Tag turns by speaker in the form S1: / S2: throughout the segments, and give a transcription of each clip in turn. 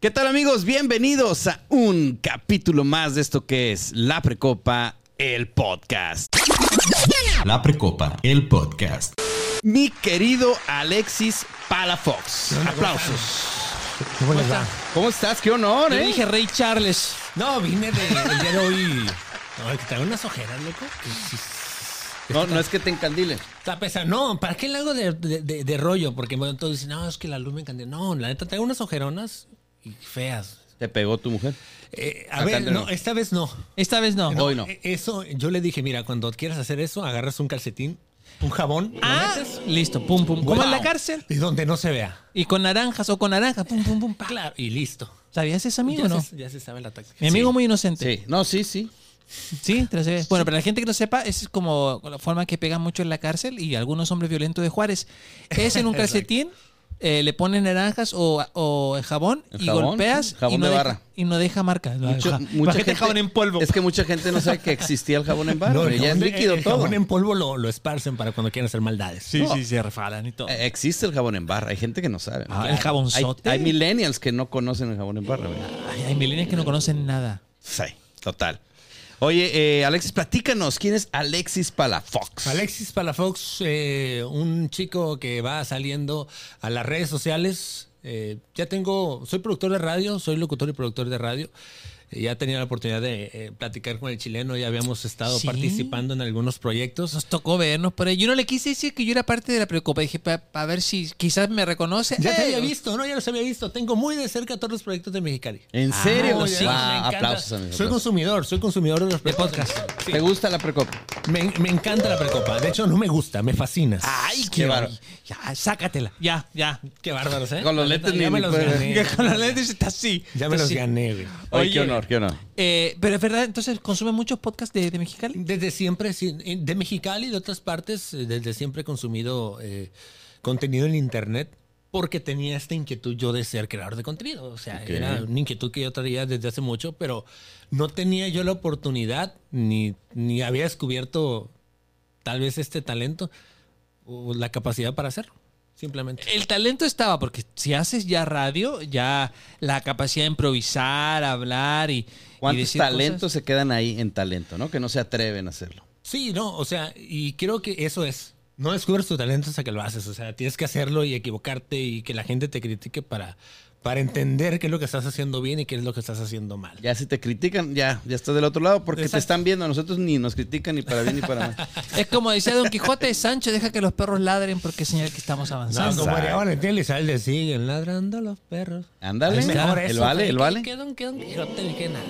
S1: ¿Qué tal amigos? Bienvenidos a un capítulo más de esto que es La Precopa, el podcast.
S2: La Precopa, el podcast.
S1: Mi querido Alexis Palafox. Aplausos.
S3: ¿Cómo les va?
S1: ¿Cómo estás? Qué honor,
S4: Yo
S1: ¿eh?
S4: dije Rey Charles.
S3: No, vine de, el día de hoy. No, que traigo unas ojeras, loco.
S1: No, no es que te encandile.
S3: Está pesado. No, ¿para qué le hago de, de- de- de rollo? Porque bueno, todos dicen, no, es que la luz me encandila. No, la neta, traigo unas ojeronas y feas.
S1: ¿Te pegó tu mujer?
S3: Eh, a
S1: Acá
S3: ver, no, esta vez no.
S4: Esta vez no.
S1: Hoy no.
S3: Eh, Eso, yo le dije, mira, cuando quieras hacer eso, agarras un calcetín, un jabón, lo
S4: Ah,
S3: metes,
S4: listo, pum, pum. Como en la cárcel.
S3: y donde no se vea.
S4: Y con naranjas o con naranjas, pum, pum, pum, pa.
S3: Claro, y listo.
S4: ¿Sabías eso, amigo
S3: ya,
S4: o no?
S3: se, ya se sabe la táctica.
S4: Mi amigo muy inocente.
S1: Sí. No, sí, sí.
S4: Sí. Bueno, para la gente que no sepa, esa es como la forma que pegan mucho en la cárcel y algunos hombres violentos de Juárez. Es en un calcetín, eh, le ponen naranjas o, o jabón
S1: ¿El
S4: y
S1: jabón?
S4: golpeas
S1: Jabón
S4: y, no
S1: de
S4: deja,
S1: barra.
S4: y no deja marca.
S1: Mucho-
S4: Ja-
S1: mucha gente-
S4: jabón en polvo.
S1: Es que mucha gente no sabe que existía el jabón en barra.
S3: No, el
S1: ya es
S3: jabón, de-
S1: líquido
S3: el
S1: todo.
S3: jabón en polvo lo, lo esparcen para cuando quieran hacer maldades.
S4: sí,
S1: No.
S4: sí, se refalan y todo.
S1: Eh, Existe el jabón en barra. Hay gente que no sabe.
S4: Ah,
S1: Claro.
S4: el jabonzote.
S1: Hay, hay millennials que no conocen el jabón en barra.
S4: Ay, hay milenios que no conocen nada.
S1: Sí, total. Oye, eh, Alexis, platícanos. ¿Quién es Alexis Palafox?
S3: Alexis Palafox, eh, un chico que va saliendo a las redes sociales. Eh, ya tengo, soy productor de radio, soy locutor y productor de radio. Eh, ya tenía la oportunidad de eh, platicar con el chileno, ya habíamos estado
S4: ¿Sí?
S3: participando en algunos proyectos.
S4: Nos tocó vernos por ahí. Yo no le quise decir que yo era parte de la preocupa. Dije, para ver si quizás me reconoce.
S3: Ya te había visto, ¿no? Ya los había visto. Tengo muy de cerca todos los proyectos de Mexicali.
S1: ¿En serio?
S3: Ah,
S4: sí.
S3: encanta.
S1: aplausos, amigo.
S3: Soy consumidor, soy consumidor de los
S4: De
S3: podcasts.
S4: podcast.
S3: Sí.
S1: ¿Te gusta la precopa?
S3: Me, me encanta la precopa. De hecho, no me gusta, me fascina.
S4: Ay,
S1: Qué
S4: qué
S1: bárbaro.
S4: bárbaro. Ya, sácatela. Ya, ya.
S3: Qué bárbaros, ¿eh?
S1: Con los lentes
S3: ya
S1: ni-
S3: me los gané.
S4: Con los lentes está así.
S3: Ya me los gané, güey.
S1: Oye,
S4: Oye.
S1: Honor, qué honor.
S4: Eh, pero es verdad, entonces, ¿consume muchos podcasts de, de Mexicali?
S3: Desde siempre, sí, de Mexicali y de otras partes, eh, desde siempre he consumido eh, contenido en internet porque tenía esta inquietud yo de ser creador de contenido. O sea, era una inquietud que yo traía desde hace mucho, pero no tenía yo la oportunidad ni, ni había descubierto tal vez este talento o la capacidad para hacerlo, simplemente.
S4: El talento estaba, porque si haces ya radio, ya la capacidad de improvisar, hablar y. y
S1: ¿Cuántos
S4: decir
S1: talentos
S4: cosas-
S1: se quedan ahí en talento, no? Que no se atreven a hacerlo.
S3: Sí, no, o sea, y creo que eso es. No descubres tu talento hasta que lo haces. O sea, tienes que hacerlo y equivocarte y que la gente te critique para, para entender qué es lo que estás haciendo bien y qué es lo que estás haciendo mal.
S1: Ya si te critican, ya, ya estás del otro lado porque te están viendo. A nosotros ni nos critican ni para bien ni para mal.
S4: Es como decía Don Quijote, Sancho, deja que los perros ladren porque es señal que estamos
S3: No,
S4: avanzando.
S3: como haría Valentín Elizalde, siguen ladrando los perros.
S1: Ándale,
S3: Es mejor
S1: el vale, el vale.
S3: Que Don, que Don Quijote ni que nada.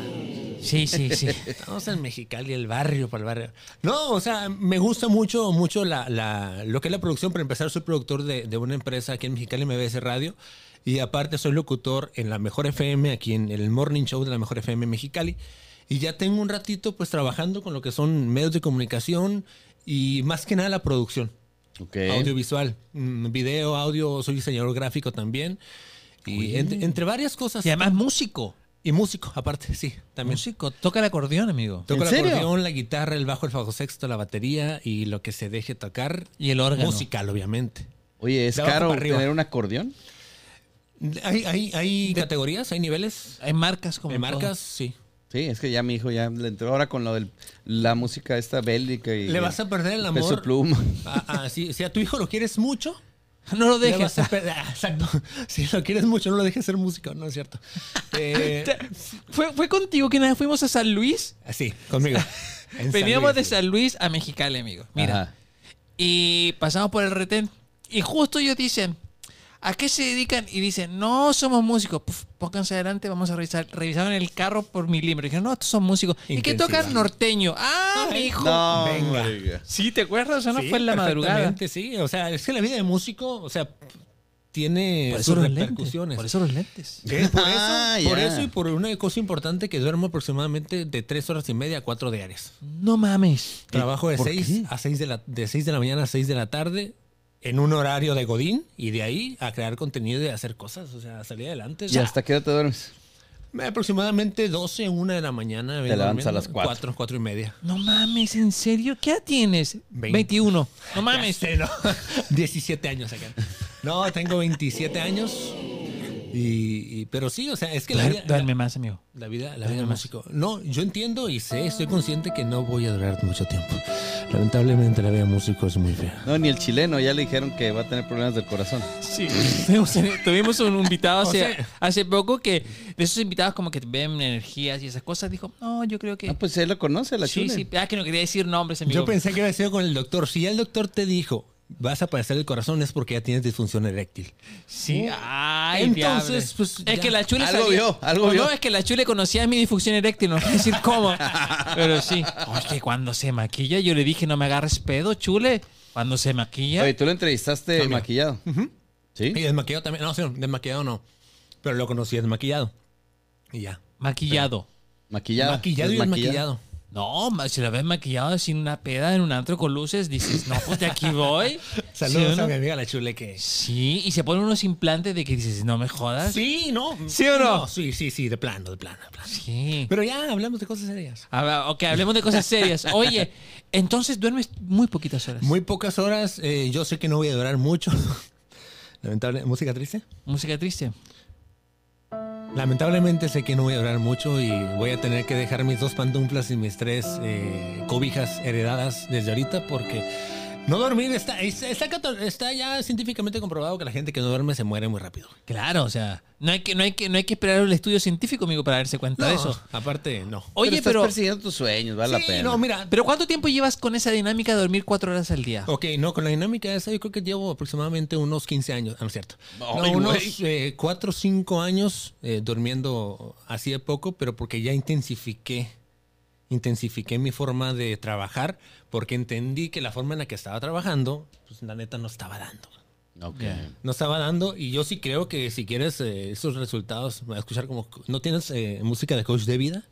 S4: Sí, sí, sí.
S3: Estamos en Mexicali, el barrio para el barrio. No, o sea, me gusta mucho, mucho la, la- lo que es la producción. Para empezar, soy productor de, de una empresa aquí en Mexicali, MBS Radio. Y aparte soy locutor en la Mejor FM, aquí en el Morning Show de la Mejor FM Mexicali. Y ya tengo un ratito pues trabajando con lo que son medios de comunicación y más que nada la producción.
S1: Ok.
S3: Audiovisual, mm, video, audio, soy diseñador gráfico también. Y entre, entre varias cosas.
S4: Y además músico.
S3: Y músico, aparte, sí, también.
S4: Músico. Toca el acordeón, amigo.
S3: Toco
S1: ¿En
S3: el
S1: serio?
S3: acordeón, la guitarra, el bajo, el fajo sexto, la batería y lo que se deje tocar.
S4: Y el órgano.
S3: Musical, obviamente.
S1: Oye, ¿es caro tener un acordeón?
S3: Hay, hay, hay categorías, hay niveles,
S4: Hay marcas como
S3: hay
S4: todo.
S3: marcas, sí.
S1: Sí, es que ya mi hijo ya le entró ahora con lo de la música esta bélica y
S3: Le vas a perder el
S1: peso
S3: amor.
S1: pluma.
S3: Ah, ah, sí, si a tu hijo lo quieres mucho,
S4: No lo dejes.
S3: ah, exacto. Si lo quieres mucho, no lo dejes ser músico, no es cierto. Eh,
S4: ¿Fue, ¿Fue contigo que fuimos a San Luis?
S3: sí, conmigo. San
S4: Veníamos de. San Luis a Mexicali, amigo. Mira.
S1: Ajá.
S4: Y pasamos por el retén. Y justo ellos dicen, ¿a qué se dedican? Y dicen, no somos músicos. Puf, pónganse adelante, vamos a revisar. Revisaron el carro por milímetros. Dijeron, no, estos son músicos. ¿Y qué tocan? Norteño. Ah, mi hijo.
S1: No,
S3: Venga.
S4: Sí, ¿te acuerdas? ¿O no
S3: Sí,
S4: fue en la madrugada?
S3: Sí, o sea, es que la vida de músico, o sea, tiene
S4: Por eso
S3: sus
S4: lentes.
S3: repercusiones.
S4: Por eso los lentes.
S3: Eh, por, eso,
S1: Ah,
S3: por
S1: ya.
S3: eso y por una cosa importante que duermo aproximadamente de tres horas y media a cuatro diarias.
S4: No mames.
S3: Trabajo de
S1: ¿Por
S3: 6
S1: qué?
S3: a 6 de la, de 6 de la mañana a 6 de la tarde en un horario de Godín y de ahí a crear contenido y a hacer cosas, o sea, a salir adelante.
S1: ¿Y hasta qué hora te duermes?
S3: Aproximadamente 12, 1 de la mañana.
S1: Te levantas a las cuatro.
S3: 4, 4 y media.
S4: No mames, ¿en serio? ¿Qué edad tienes?
S3: Veinte.
S4: 21. No
S3: Ya
S4: mames.
S3: sé, ¿no? 17 años acá. No, tengo 27 años. Y pero sí, o sea, es que la vida,
S4: Duerme más, amigo.
S3: la vida, la vida del músico. No, yo entiendo y sé, estoy consciente que no voy a durar mucho tiempo. Lamentablemente la vida del músico es muy fea.
S1: No, ni el chileno, ya le dijeron que va a tener problemas del corazón.
S4: Sí, tuvimos, un invitado hace,
S3: O sea-
S4: hace poco que de esos invitados como que ven energías y esas cosas, dijo, no, yo creo que...
S1: Ah, pues él lo conoce, la
S4: sí,
S1: chule.
S4: sí, ah, que no quería decir nombres, amigo.
S3: Yo pensé que iba a ser con el doctor. Si ya el doctor te dijo, vas a padecer el corazón, es porque ya tienes disfunción eréctil.
S4: Sí, ay,
S3: Entonces, pues,
S4: Es
S3: ya.
S4: que la chule
S1: Algo
S4: sabía-
S1: vio, algo
S4: No,
S1: vio.
S4: No, es que la chule conocía mi difusión eréctil, no voy a decir cómo. Pero sí. Oye, cuando se maquilla, yo le dije, no me agarres pedo, chule. Cuando se maquilla.
S1: Oye, tú lo entrevistaste maquillado. ¿Sí?
S3: Y desmaquillado también. No, sí, desmaquillado no. Pero lo conocí desmaquillado. Y ya.
S4: maquillado.
S1: Maquillado.
S3: Maquillado y
S1: desmaquillado.
S4: No, si la ves maquillado sin una peda en un antro con luces, dices, no, pues de aquí voy.
S3: Saludos
S4: ¿Sí o
S3: a mi amiga la chule que...
S4: Sí, y se ponen unos implantes de que dices, no me jodas.
S3: Sí, no.
S4: ¿Sí o no?
S3: Sí, sí, sí, de plano, de plano, de plano.
S4: Sí.
S3: Pero ya hablamos de cosas serias.
S4: A ver, ok, hablemos de cosas serias. Oye, entonces duermes muy poquitas horas.
S3: Muy pocas horas. eh, yo sé que no voy a durar mucho. Lamentable. ¿Música triste?
S4: Música triste.
S3: Lamentablemente sé que no voy a durar mucho y voy a tener que dejar mis dos pantuflas y mis tres eh, cobijas heredadas desde ahorita porque no dormir está, está, está cato- está ya científicamente comprobado que la gente que no duerme se muere muy rápido.
S4: Claro, o sea, no hay que, no hay que, no hay que esperar el estudio científico, amigo, para darse cuenta de eso.
S3: aparte no.
S4: Oye,
S1: estás
S4: pero,
S1: persiguiendo tus sueños, vale
S3: Sí,
S1: la pena.
S3: no, mira.
S4: pero ¿cuánto tiempo llevas con esa dinámica de dormir cuatro horas al día?
S3: Ok, no, con la dinámica esa yo creo que llevo aproximadamente unos 15 años, ah, no es cierto. No, unos
S1: güey.
S3: 4 o 5 años eh, durmiendo así de poco, pero porque ya intensifiqué, intensifiqué mi forma de trabajar, porque entendí que la forma en la que estaba trabajando, pues la neta no estaba dando.
S1: Ok.
S4: Ya.
S3: No estaba dando y yo sí creo que si quieres eh, esos resultados, voy a escuchar como... ¿No tienes eh, música de coach de vida?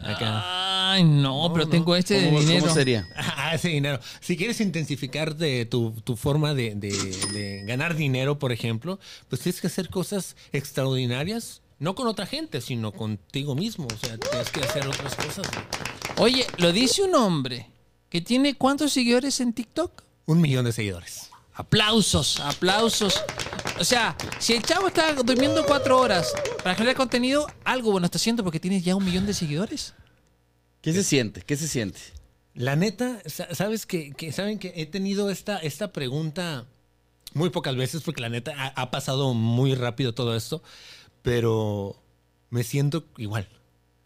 S3: Acá.
S4: Ay, no, pero tengo este de
S1: ¿Cómo,
S4: dinero.
S1: cómo sería?
S3: Ah, ese dinero. Si quieres intensificar de tu, tu forma de, de- de ganar dinero, por ejemplo, pues tienes que hacer cosas extraordinarias, no con otra gente, sino contigo mismo. O sea, tienes que hacer otras cosas.
S4: Oye, lo dice un hombre que tiene cuántos seguidores en TikTok.
S3: Un millón de seguidores.
S4: Aplausos, aplausos. O sea, si el chavo está durmiendo cuatro horas para generar contenido, algo bueno está haciendo porque tienes ya un millón de seguidores.
S1: ¿Qué se siente? ¿Qué se siente?
S3: La neta, sa- sabes que, que- saben que he tenido esta, esta pregunta muy pocas veces porque la neta ha, ha pasado muy rápido todo esto, pero me siento igual.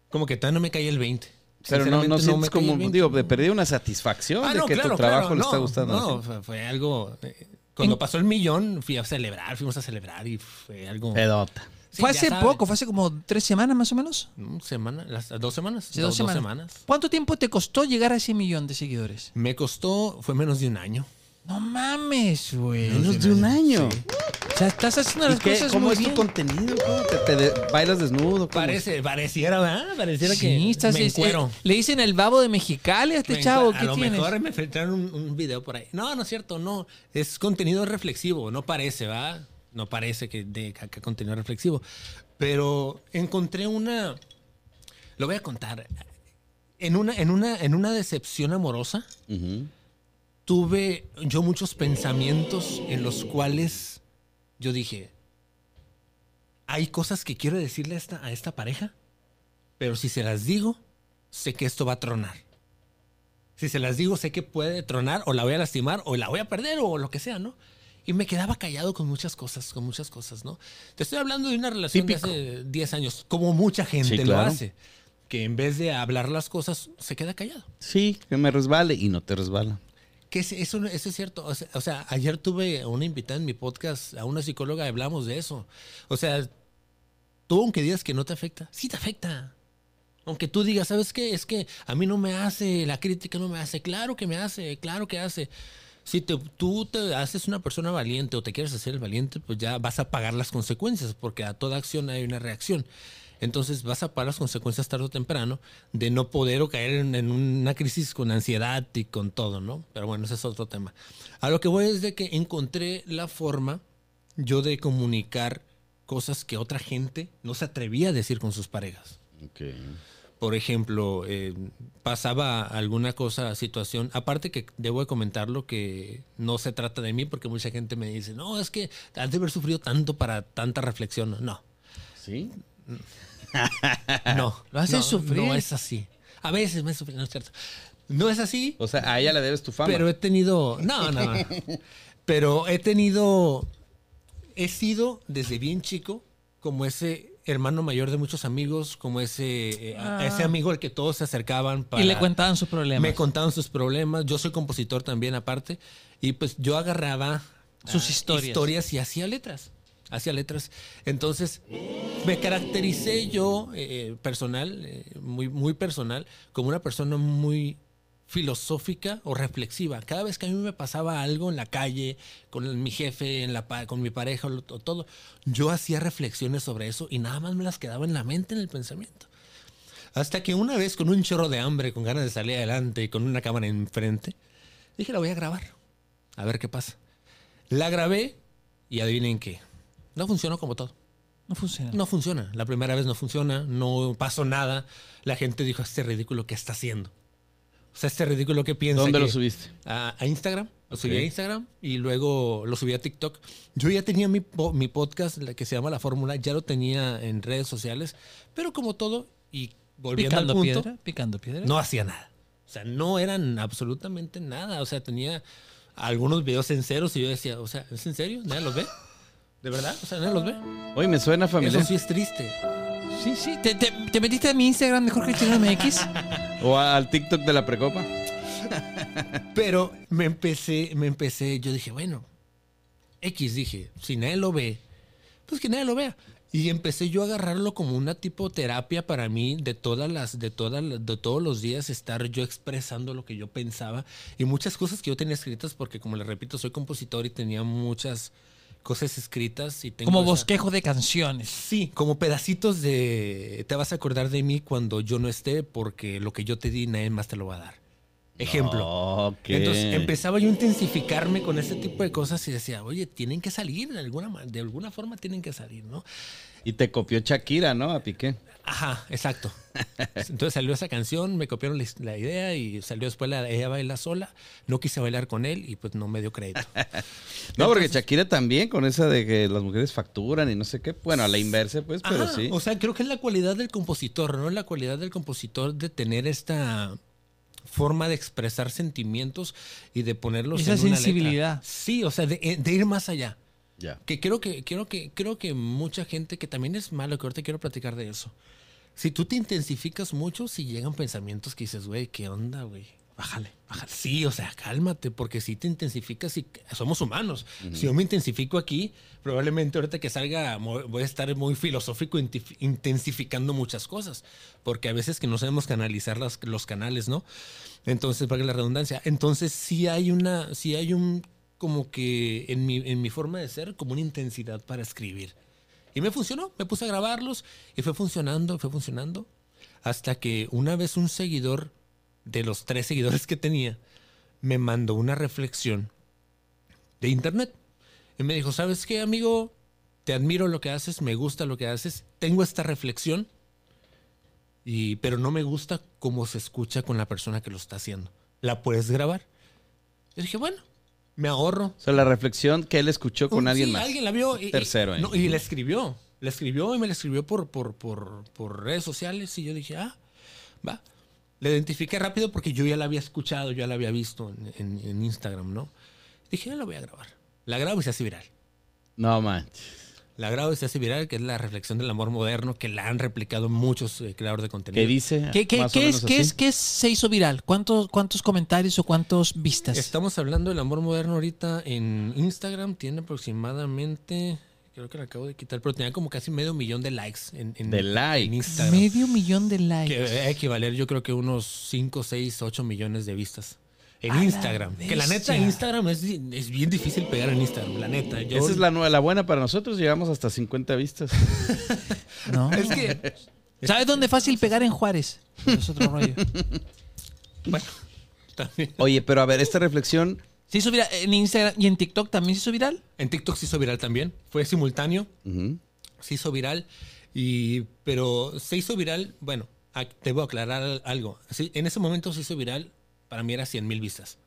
S3: Como que todavía no me cae el 20.
S1: Pero no, no sientes
S3: el
S1: como,
S3: 20.
S1: digo, de perder una satisfacción
S3: Ah,
S1: de
S3: no,
S1: que
S3: claro,
S1: tu trabajo
S3: claro,
S1: le está
S3: no,
S1: gustando.
S3: No, fue, fue algo. eh, Cuando pasó el millón, fui a celebrar, fuimos a celebrar y fue algo.
S1: Pedota.
S3: Sí,
S4: fue hace
S3: sabes.
S4: poco, fue hace como tres semanas más o menos.
S3: Mm, Semana, las, dos semanas.
S4: Hace dos semanas. ¿Cuánto tiempo te costó llegar a ese millón de seguidores?
S3: Me costó, fue menos de un año.
S4: No mames, güey.
S1: Menos de un año.
S4: O sea, estás haciendo
S1: ¿Y
S4: las
S1: qué?
S4: cosas
S1: ¿Cómo
S4: muy
S1: es
S4: bien.
S1: tu contenido? ¿Cómo te, te de- bailas desnudo? ¿Cómo?
S3: Parece, pareciera, ¿verdad? Pareciera
S4: Sí,
S3: que
S4: estás,
S3: me
S4: es-
S3: encuero.
S4: eh, le dicen el babo de Mexicali a este
S3: Me
S4: chavo. ¿Qué
S3: a lo
S4: tienes?
S3: mejor me filtraron un, un video por ahí. No, no es cierto, no. Es contenido reflexivo, no parece, ¿va? No parece que de que- contenido reflexivo. Pero encontré una. Lo voy a contar. En una, en una, en una decepción amorosa, tuve yo muchos pensamientos en los cuales yo dije, hay cosas que quiero decirle a esta, a esta pareja, pero si se las digo, sé que esto va a tronar. Si se las digo, sé que puede tronar o la voy a lastimar o la voy a perder o lo que sea, ¿no? Y me quedaba callado con muchas cosas, con muchas cosas, ¿no? Te estoy hablando de una relación
S1: Típico.
S3: de hace 10 años, como mucha gente
S1: Sí,
S3: lo
S1: claro.
S3: hace, que en vez de hablar las cosas, se queda callado.
S1: Sí, que me resbale y no te resbala.
S3: Que es- eso, eso es cierto. O sea, ayer tuve una invitada en mi podcast, a una psicóloga, hablamos de eso. O sea, tú aunque digas que no te afecta, sí te afecta. Aunque tú digas, ¿sabes qué? Es que a mí no me hace, la crítica no me hace. Claro que me hace, claro que hace. Si te- tú te haces una persona valiente o te quieres hacer valiente, pues ya vas a pagar las consecuencias, porque a toda acción hay una reacción. Entonces vas a pagar las consecuencias tarde o temprano de no poder o caer en, en una crisis con ansiedad y con todo, ¿no? Pero bueno, ese es otro tema. A lo que voy es de que encontré la forma yo de comunicar cosas que otra gente no se atrevía a decir con sus parejas.
S1: Ok.
S3: por ejemplo, eh, pasaba alguna cosa, situación, aparte que debo de comentarlo que no se trata de mí porque mucha gente me dice, no, es que has de haber sufrido tanto para tanta reflexión. No,
S1: ¿Sí?
S3: no.
S4: Lo haces
S3: no,
S4: sufrir.
S3: No es así. A veces me he sufrido, no es cierto. No es así,
S1: O sea, a ella le debes tu fama.
S3: pero he tenido. No, no, no. Pero he tenido. He sido desde bien chico como ese hermano mayor de muchos amigos, como ese, eh, a-
S4: Ah.
S3: ese amigo al que todos se acercaban para.
S4: Y le contaban sus problemas.
S3: Me contaban sus problemas. Yo soy compositor también, aparte. Y pues yo agarraba
S4: Sus
S3: ah,
S4: historias.
S3: historias y hacía letras. Hacía letras. Entonces, me caractericé yo, eh, personal, eh, muy, muy personal, como una persona muy filosófica o reflexiva. Cada vez que a mí me pasaba algo en la calle, con mi jefe, con mi pareja, o todo, yo hacía reflexiones sobre eso y nada más me las quedaba en la mente, en el pensamiento. Hasta que una vez con un chorro de hambre, con ganas de salir adelante y con una cámara enfrente, dije, la voy a grabar. A ver qué pasa. La grabé y adivinen qué. No funcionó como todo.
S4: No funciona.
S3: No funciona. La primera vez no funciona, no pasó nada. La gente dijo, este ridículo que está haciendo. O sea, este ridículo que piensa.
S1: ¿Dónde
S3: que-
S1: lo subiste?
S3: A, a Instagram. Lo subí a Instagram y luego lo subí a TikTok. Yo ya tenía mi, po- mi podcast, la que se llama La Fórmula, ya lo tenía en redes sociales, pero como todo, y volviendo
S4: Picando
S3: al punto,
S4: piedra, picando piedra.
S3: no hacía nada. O sea, no eran absolutamente nada. O sea, tenía algunos videos en ceros y yo decía, o sea, ¿es en serio? ¿Nadie los ve? ¿De verdad? O sea, ¿nadie los ve?
S1: Oye, me suena familiar.
S3: Eso sí es triste.
S4: Sí, sí. ¿Te, te, te metiste a mi Instagram de Jorge Chino MX?
S1: O al TikTok de la precopa.
S3: Pero me empecé, me empecé, yo dije, bueno, X dije, si nadie lo ve, pues que nadie lo vea. Y empecé yo a agarrarlo como una tipo terapia para mí de todas las, de todas las- de todos los días estar yo expresando lo que yo pensaba y muchas cosas que yo tenía escritas porque como les repito soy compositor y tenía muchas cosas escritas y tengo
S4: Como
S3: esa-
S4: bosquejo de canciones.
S3: Sí, como pedacitos de te vas a acordar de mí cuando yo no esté porque lo que yo te di nadie más te lo va a dar. Ejemplo.
S1: Ok.
S3: Entonces empezaba yo a intensificarme con ese tipo de cosas y decía, oye, tienen que salir de alguna, de alguna forma, tienen que salir, ¿no?
S1: Y te copió Shakira, ¿no? A Piqué.
S3: Ajá, exacto. Entonces salió esa canción, me copiaron la, idea y salió después la, ella baila sola. No quise bailar con él y pues no me dio crédito.
S1: No, porque Shakira también, con esa de que las mujeres facturan y no sé qué. Bueno, a la inversa, pues, pero sí.
S3: O sea, creo que es la cualidad del compositor, ¿no? La cualidad del compositor de tener esta forma de expresar sentimientos y de ponerlos
S4: Esa
S3: en una letra.
S4: sensibilidad.
S3: Sí, o sea, de, de ir más allá.
S1: Ya.
S3: Que creo que, creo que, creo que mucha gente, que también es malo, que ahorita quiero platicar de eso. Si tú te intensificas mucho, si llegan pensamientos que dices, güey, ¿qué onda, güey? Bájale, bájale. Sí, o sea, cálmate, porque si te intensificas y somos humanos. Si yo me intensifico aquí, probablemente ahorita que salga voy a estar muy filosófico intensificando muchas cosas, porque a veces que no sabemos canalizar las- los canales, ¿no? Entonces, para la redundancia. Entonces, sí hay una, sí hay un, como que en mi, en mi forma de ser, como una intensidad para escribir. Y me funcionó, me puse a grabarlos y fue funcionando, fue funcionando. Hasta que una vez un seguidor, de los tres seguidores que tenía, me mandó una reflexión de internet. Y me dijo, ¿sabes qué, amigo? Te admiro lo que haces, me gusta lo que haces, tengo esta reflexión, y, pero no me gusta cómo se escucha con la persona que lo está haciendo. ¿La puedes grabar? Yo dije, bueno, me ahorro
S1: O sea, la reflexión que él escuchó con
S3: un-
S1: alguien
S3: sí,
S1: más.
S3: Alguien la vio. Y, y-
S1: Tercero
S3: no, y la escribió. La escribió y me la escribió por, por, por, por redes sociales. Y yo dije, ah, va. La identifiqué rápido porque yo ya la había escuchado, yo ya la había visto en, en- en Instagram, ¿no? Dije, ya la voy a grabar. La grabo y se hace viral.
S1: No manches.
S3: La grabo y se hace viral, que es la reflexión del amor moderno, que la han replicado muchos eh, creadores de contenido.
S1: ¿Qué dice?
S4: ¿Qué, qué- qué es, qué, es, ¿Qué es- se hizo viral? ¿Cuántos, ¿Cuántos comentarios o cuántos vistas?
S3: Estamos hablando del amor moderno ahorita en Instagram. Tiene aproximadamente, creo que la acabo de quitar, pero tenía como casi medio millón de likes en, en-
S1: De
S3: en
S1: likes.
S3: Instagram.
S4: Medio millón de likes.
S3: Que va a equivaler yo creo que unos 5, 6, 8 millones de vistas. En
S4: A la
S3: Instagram. Que la neta. Instagram es, es bien difícil pegar en Instagram, la neta. Yo-
S1: Esa es la, la buena para nosotros. Llegamos hasta 50 vistas.
S4: ¿no?
S3: Es que,
S4: ¿Sabes dónde es fácil pegar en Juárez? Es otro rollo.
S3: bueno, también.
S1: Oye, pero a ver, esta reflexión.
S4: ¿Se hizo viral en Instagram y en TikTok también se hizo viral?
S3: En TikTok se hizo viral también. Fue simultáneo. Se hizo viral. Y, pero se hizo viral, bueno, ah, debo aclarar algo. Sí, en ese momento se hizo viral, para mí era 100 mil vistas.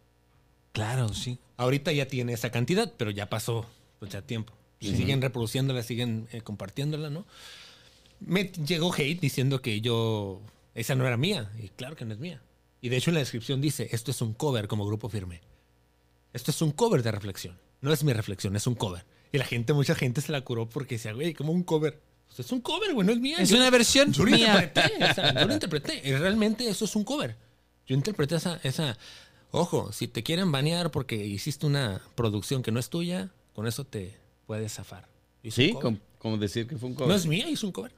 S4: Claro, sí.
S3: Ahorita ya tiene esa cantidad, pero ya pasó pues, ya tiempo. Y siguen reproduciéndola, siguen eh, compartiéndola, ¿no? Me llegó hate diciendo que yo, esa no era mía. Y claro que no es mía. Y de hecho en la descripción dice, esto es un cover como grupo firme. Esto es un cover de reflexión. No es mi reflexión, es un cover. Y la gente, mucha gente se la curó porque decía, güey, como un cover. Pues es un cover, güey, no es mía.
S4: Es
S3: Yo-
S4: una versión
S3: yo lo interpreté, o sea, yo lo interpreté. Y realmente eso es un cover. Yo interpreté esa, esa. Ojo, si te quieren banear porque hiciste una producción que no es tuya, con eso te puedes zafar.
S1: Sí, como, como decir que fue un cover.
S3: No es mía, hizo un cover.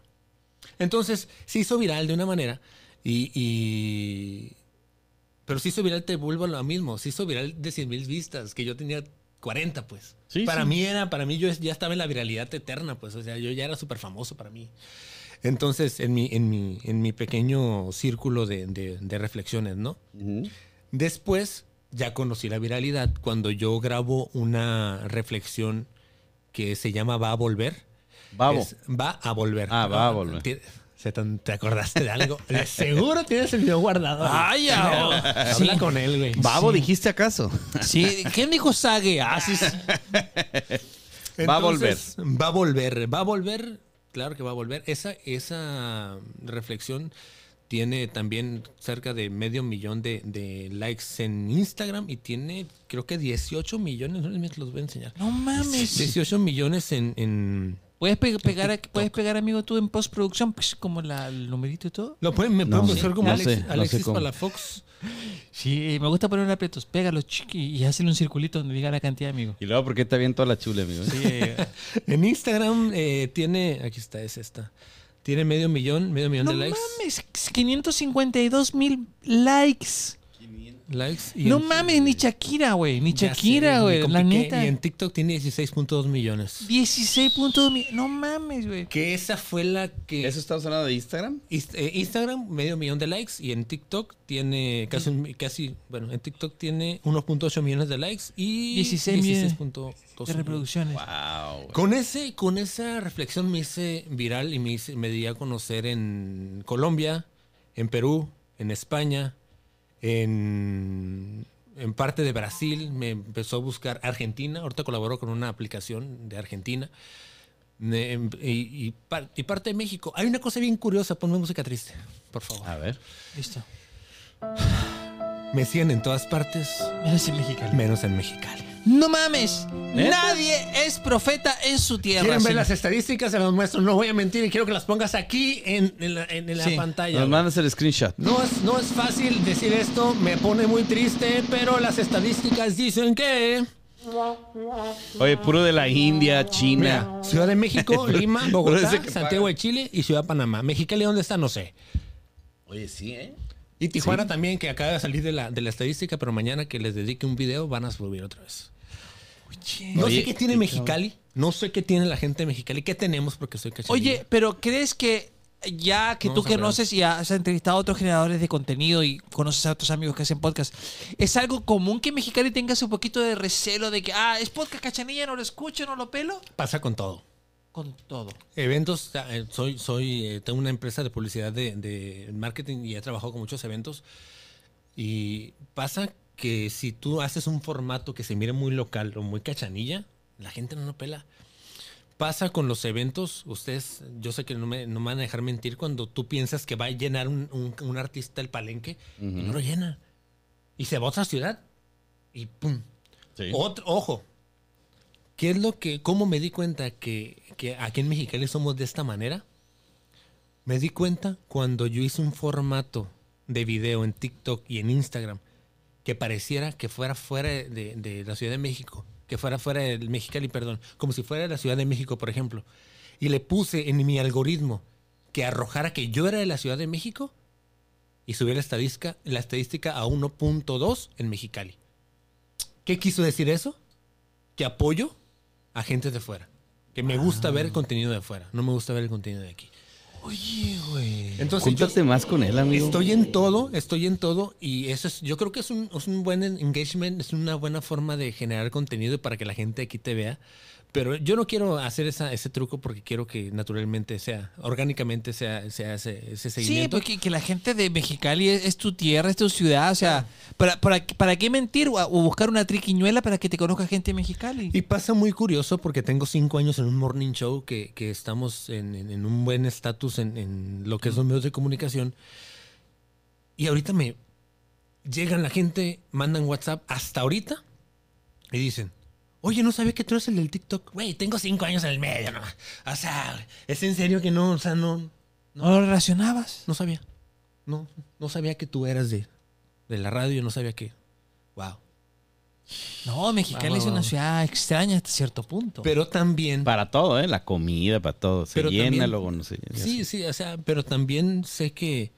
S3: Entonces, se hizo viral de una manera y. y- Pero se hizo viral, te vuelvo a lo mismo. Se hizo viral de 100 mil vistas, que yo tenía 40, pues.
S1: Sí,
S3: para
S1: sí.
S3: mí era, para mí yo ya estaba en la viralidad eterna, pues. O sea, yo ya era súper famoso para mí. Entonces, en mi, en mi, en mi pequeño círculo de, de- de reflexiones, ¿no? Después ya conocí la viralidad cuando yo grabo una reflexión que se llama Va a volver.
S1: Babo.
S3: Es- va a volver.
S1: Ah, va a volver.
S3: Te, te acordaste de algo? Seguro tienes el video guardado.
S4: Ay,
S3: Habla
S4: sí.
S3: con él, güey.
S1: Babo, dijiste acaso.
S4: Sí, ¿quién dijo Sage? Ah, sí, sí.
S1: Va a volver.
S3: Va a volver. Va a volver. Claro que va a volver. Esa, esa reflexión tiene también cerca de medio millón de, de likes en Instagram y tiene creo que 18 millones. No les los voy a enseñar.
S4: No mames.
S3: 18 millones en, en-
S4: ¿Puedes pe- pegar, a- ¿Puedes pegar, amigo, tú en postproducción? Pues, como la- el numerito y todo.
S3: Lo pueden, me
S1: No
S3: pueden
S1: sé,
S3: buscar como
S1: no
S3: Alex-
S1: sé, no sé
S3: Alexis. Palafox.
S4: Sí, me gusta poner aprietos. Pégalo, chiqui, y hazle un circulito donde diga la cantidad, amigo.
S1: Y luego, ¿por qué te aviento a la chule, amigo?
S3: En Instagram eh, tiene, aquí está, es esta. Tiene medio millón, medio millón
S4: No
S3: de likes.
S4: mames, 552 mil likes.
S3: Likes y
S4: No
S3: en-
S4: mames, ni Shakira, güey. Ni Shakira, güey. La neta.
S3: Y en TikTok tiene 16.2 millones.
S4: 16.2 mil. No mames, güey.
S3: Que esa fue la que...
S1: ¿Eso estamos hablando de Instagram?
S3: Inst- eh, Instagram, medio millón de likes. Y en TikTok tiene casi, un casi bueno, en TikTok tiene 1.8 millones de likes y
S4: 16 millones
S3: 16.2
S4: De reproducciones.
S1: Wow.
S3: Con, ese, con esa reflexión me hice viral y me, hice- me di a conocer en Colombia, en Perú, en España, en, en parte de Brasil. Me empezó a buscar Argentina. Ahorita colaboro con una aplicación de Argentina. Me- y, y parte de México. Hay una cosa bien curiosa. Ponme música triste, por favor.
S1: A ver.
S4: Listo.
S3: Me siguen en todas partes,
S4: Menos en Mexicali.
S3: menos en Mexicali.
S4: No mames.
S1: ¿Neta?
S4: Nadie es profeta en su tierra.
S3: ¿Quieren ver
S4: señor.
S3: las estadísticas? Se las muestro. No voy a mentir y quiero que las pongas aquí en, en la, en- en la
S4: Sí.
S3: pantalla.
S1: Nos mandas el screenshot.
S3: No es, no es fácil decir esto, me pone muy triste, pero las estadísticas dicen que...
S1: Oye, puro de la India, China.
S3: Mira, Ciudad de México, Lima, Bogotá, Santiago de Chile y Ciudad de Panamá. Mexicali, ¿dónde está? No sé.
S1: Oye, sí, ¿eh?
S3: Y Tijuana también, que acaba de salir de la, de la estadística, pero mañana que les dedique un video van a subir otra vez. No sé qué tiene Mexicali, no sé qué tiene la gente de Mexicali, qué tenemos porque soy cachanilla.
S4: Oye, pero ¿crees que ya que
S3: Vamos
S4: tú conoces y has entrevistado a otros generadores de contenido y conoces a otros amigos que hacen podcast, ¿es algo común que Mexicali tengas un poquito de recelo de que, ah, es podcast cachanilla, no lo escucho, no lo pelo?
S3: Pasa con todo.
S4: Con todo.
S3: Eventos, eh, soy, soy, eh, tengo una empresa de publicidad de, de marketing y he trabajado con muchos eventos. Y pasa que si tú haces un formato que se mire muy local o muy cachanilla, la gente no lo pela. Pasa con los eventos, ustedes, yo sé que no me, no me van a dejar mentir cuando tú piensas que va a llenar un, un- un artista el palenque y no lo llena. Y se va a otra ciudad y pum,
S1: Sí.
S3: otro, ojo. ¿Qué es lo que, cómo me di cuenta que, que aquí en Mexicali somos de esta manera? Me di cuenta cuando yo hice un formato de video en TikTok y en Instagram que pareciera que fuera fuera de, la Ciudad de México, que fuera fuera del Mexicali, perdón, como si fuera de la Ciudad de México, por ejemplo. Y le puse en mi algoritmo que arrojara que yo era de la Ciudad de México y subí la estadística, la estadística a 1.2 en Mexicali. ¿Qué quiso decir eso? Que apoyo a gente de fuera. Que me gusta ver el contenido de fuera. No me gusta ver el contenido de aquí.
S4: Oye, güey.
S3: Entonces, yo
S1: Júntate más con él, amigo.
S3: estoy en todo, estoy en todo. Y eso es, yo creo que es un, es un buen engagement, es una buena forma de generar contenido para que la gente aquí te vea. Pero yo no quiero hacer esa, ese truco porque quiero que naturalmente sea, orgánicamente sea, sea ese, ese
S4: Sí,
S3: seguimiento.
S4: porque que la gente de Mexicali es, es tu tierra, es tu ciudad. O sea, ¿para, para, para qué mentir o, o buscar una triquiñuela para que te conozca gente de Mexicali?
S3: Y pasa muy curioso porque tengo cinco años en un morning show que, que estamos en, en- en un buen estatus en, en lo que son medios de comunicación. Y ahorita me llegan la gente, mandan WhatsApp hasta ahorita y dicen, oye, no sabía que tú eres el del TikTok. Güey, tengo cinco años en el medio, no. O sea, es en serio que no, o sea, no,
S4: ¿No lo relacionabas?
S3: no sabía. No, no sabía que tú eras de, de la radio, no sabía que... Wow.
S4: No, Mexicali es una
S3: wow.
S4: ciudad extraña hasta cierto punto.
S3: Pero también...
S1: Para todo, ¿eh? La comida, para todo. Se
S3: Pero
S1: llena,
S3: también-
S1: luego no sé.
S3: Sí, sí, o sea, pero también sé que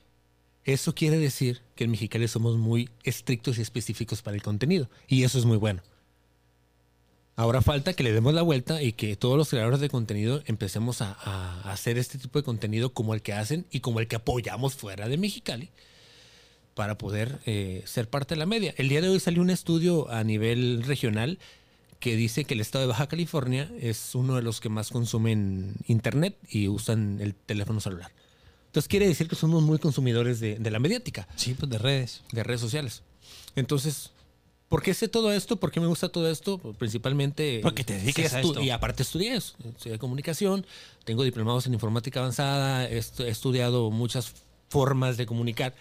S3: eso quiere decir que en Mexicali somos muy estrictos y específicos para el contenido. Y eso es muy bueno. Ahora falta que le demos la vuelta y que todos los creadores de contenido empecemos a, a hacer este tipo de contenido como el que hacen y como el que apoyamos fuera de Mexicali para poder eh, ser parte de la media. El día de hoy salió un estudio a nivel regional que dice que el estado de Baja California es uno de los que más consumen internet y usan el teléfono celular. Entonces quiere decir que somos muy consumidores de, de la mediática,
S4: Sí, pues de redes.
S3: de redes sociales. Entonces, ¿por qué sé todo esto? ¿Por qué me gusta todo esto? Pues, Principalmente...
S4: Porque te dedicas
S3: sí,
S4: a esto.
S3: Y aparte estudié eso. Estudié comunicación, tengo diplomados en informática avanzada, he estu- he estudiado muchas formas de comunicar.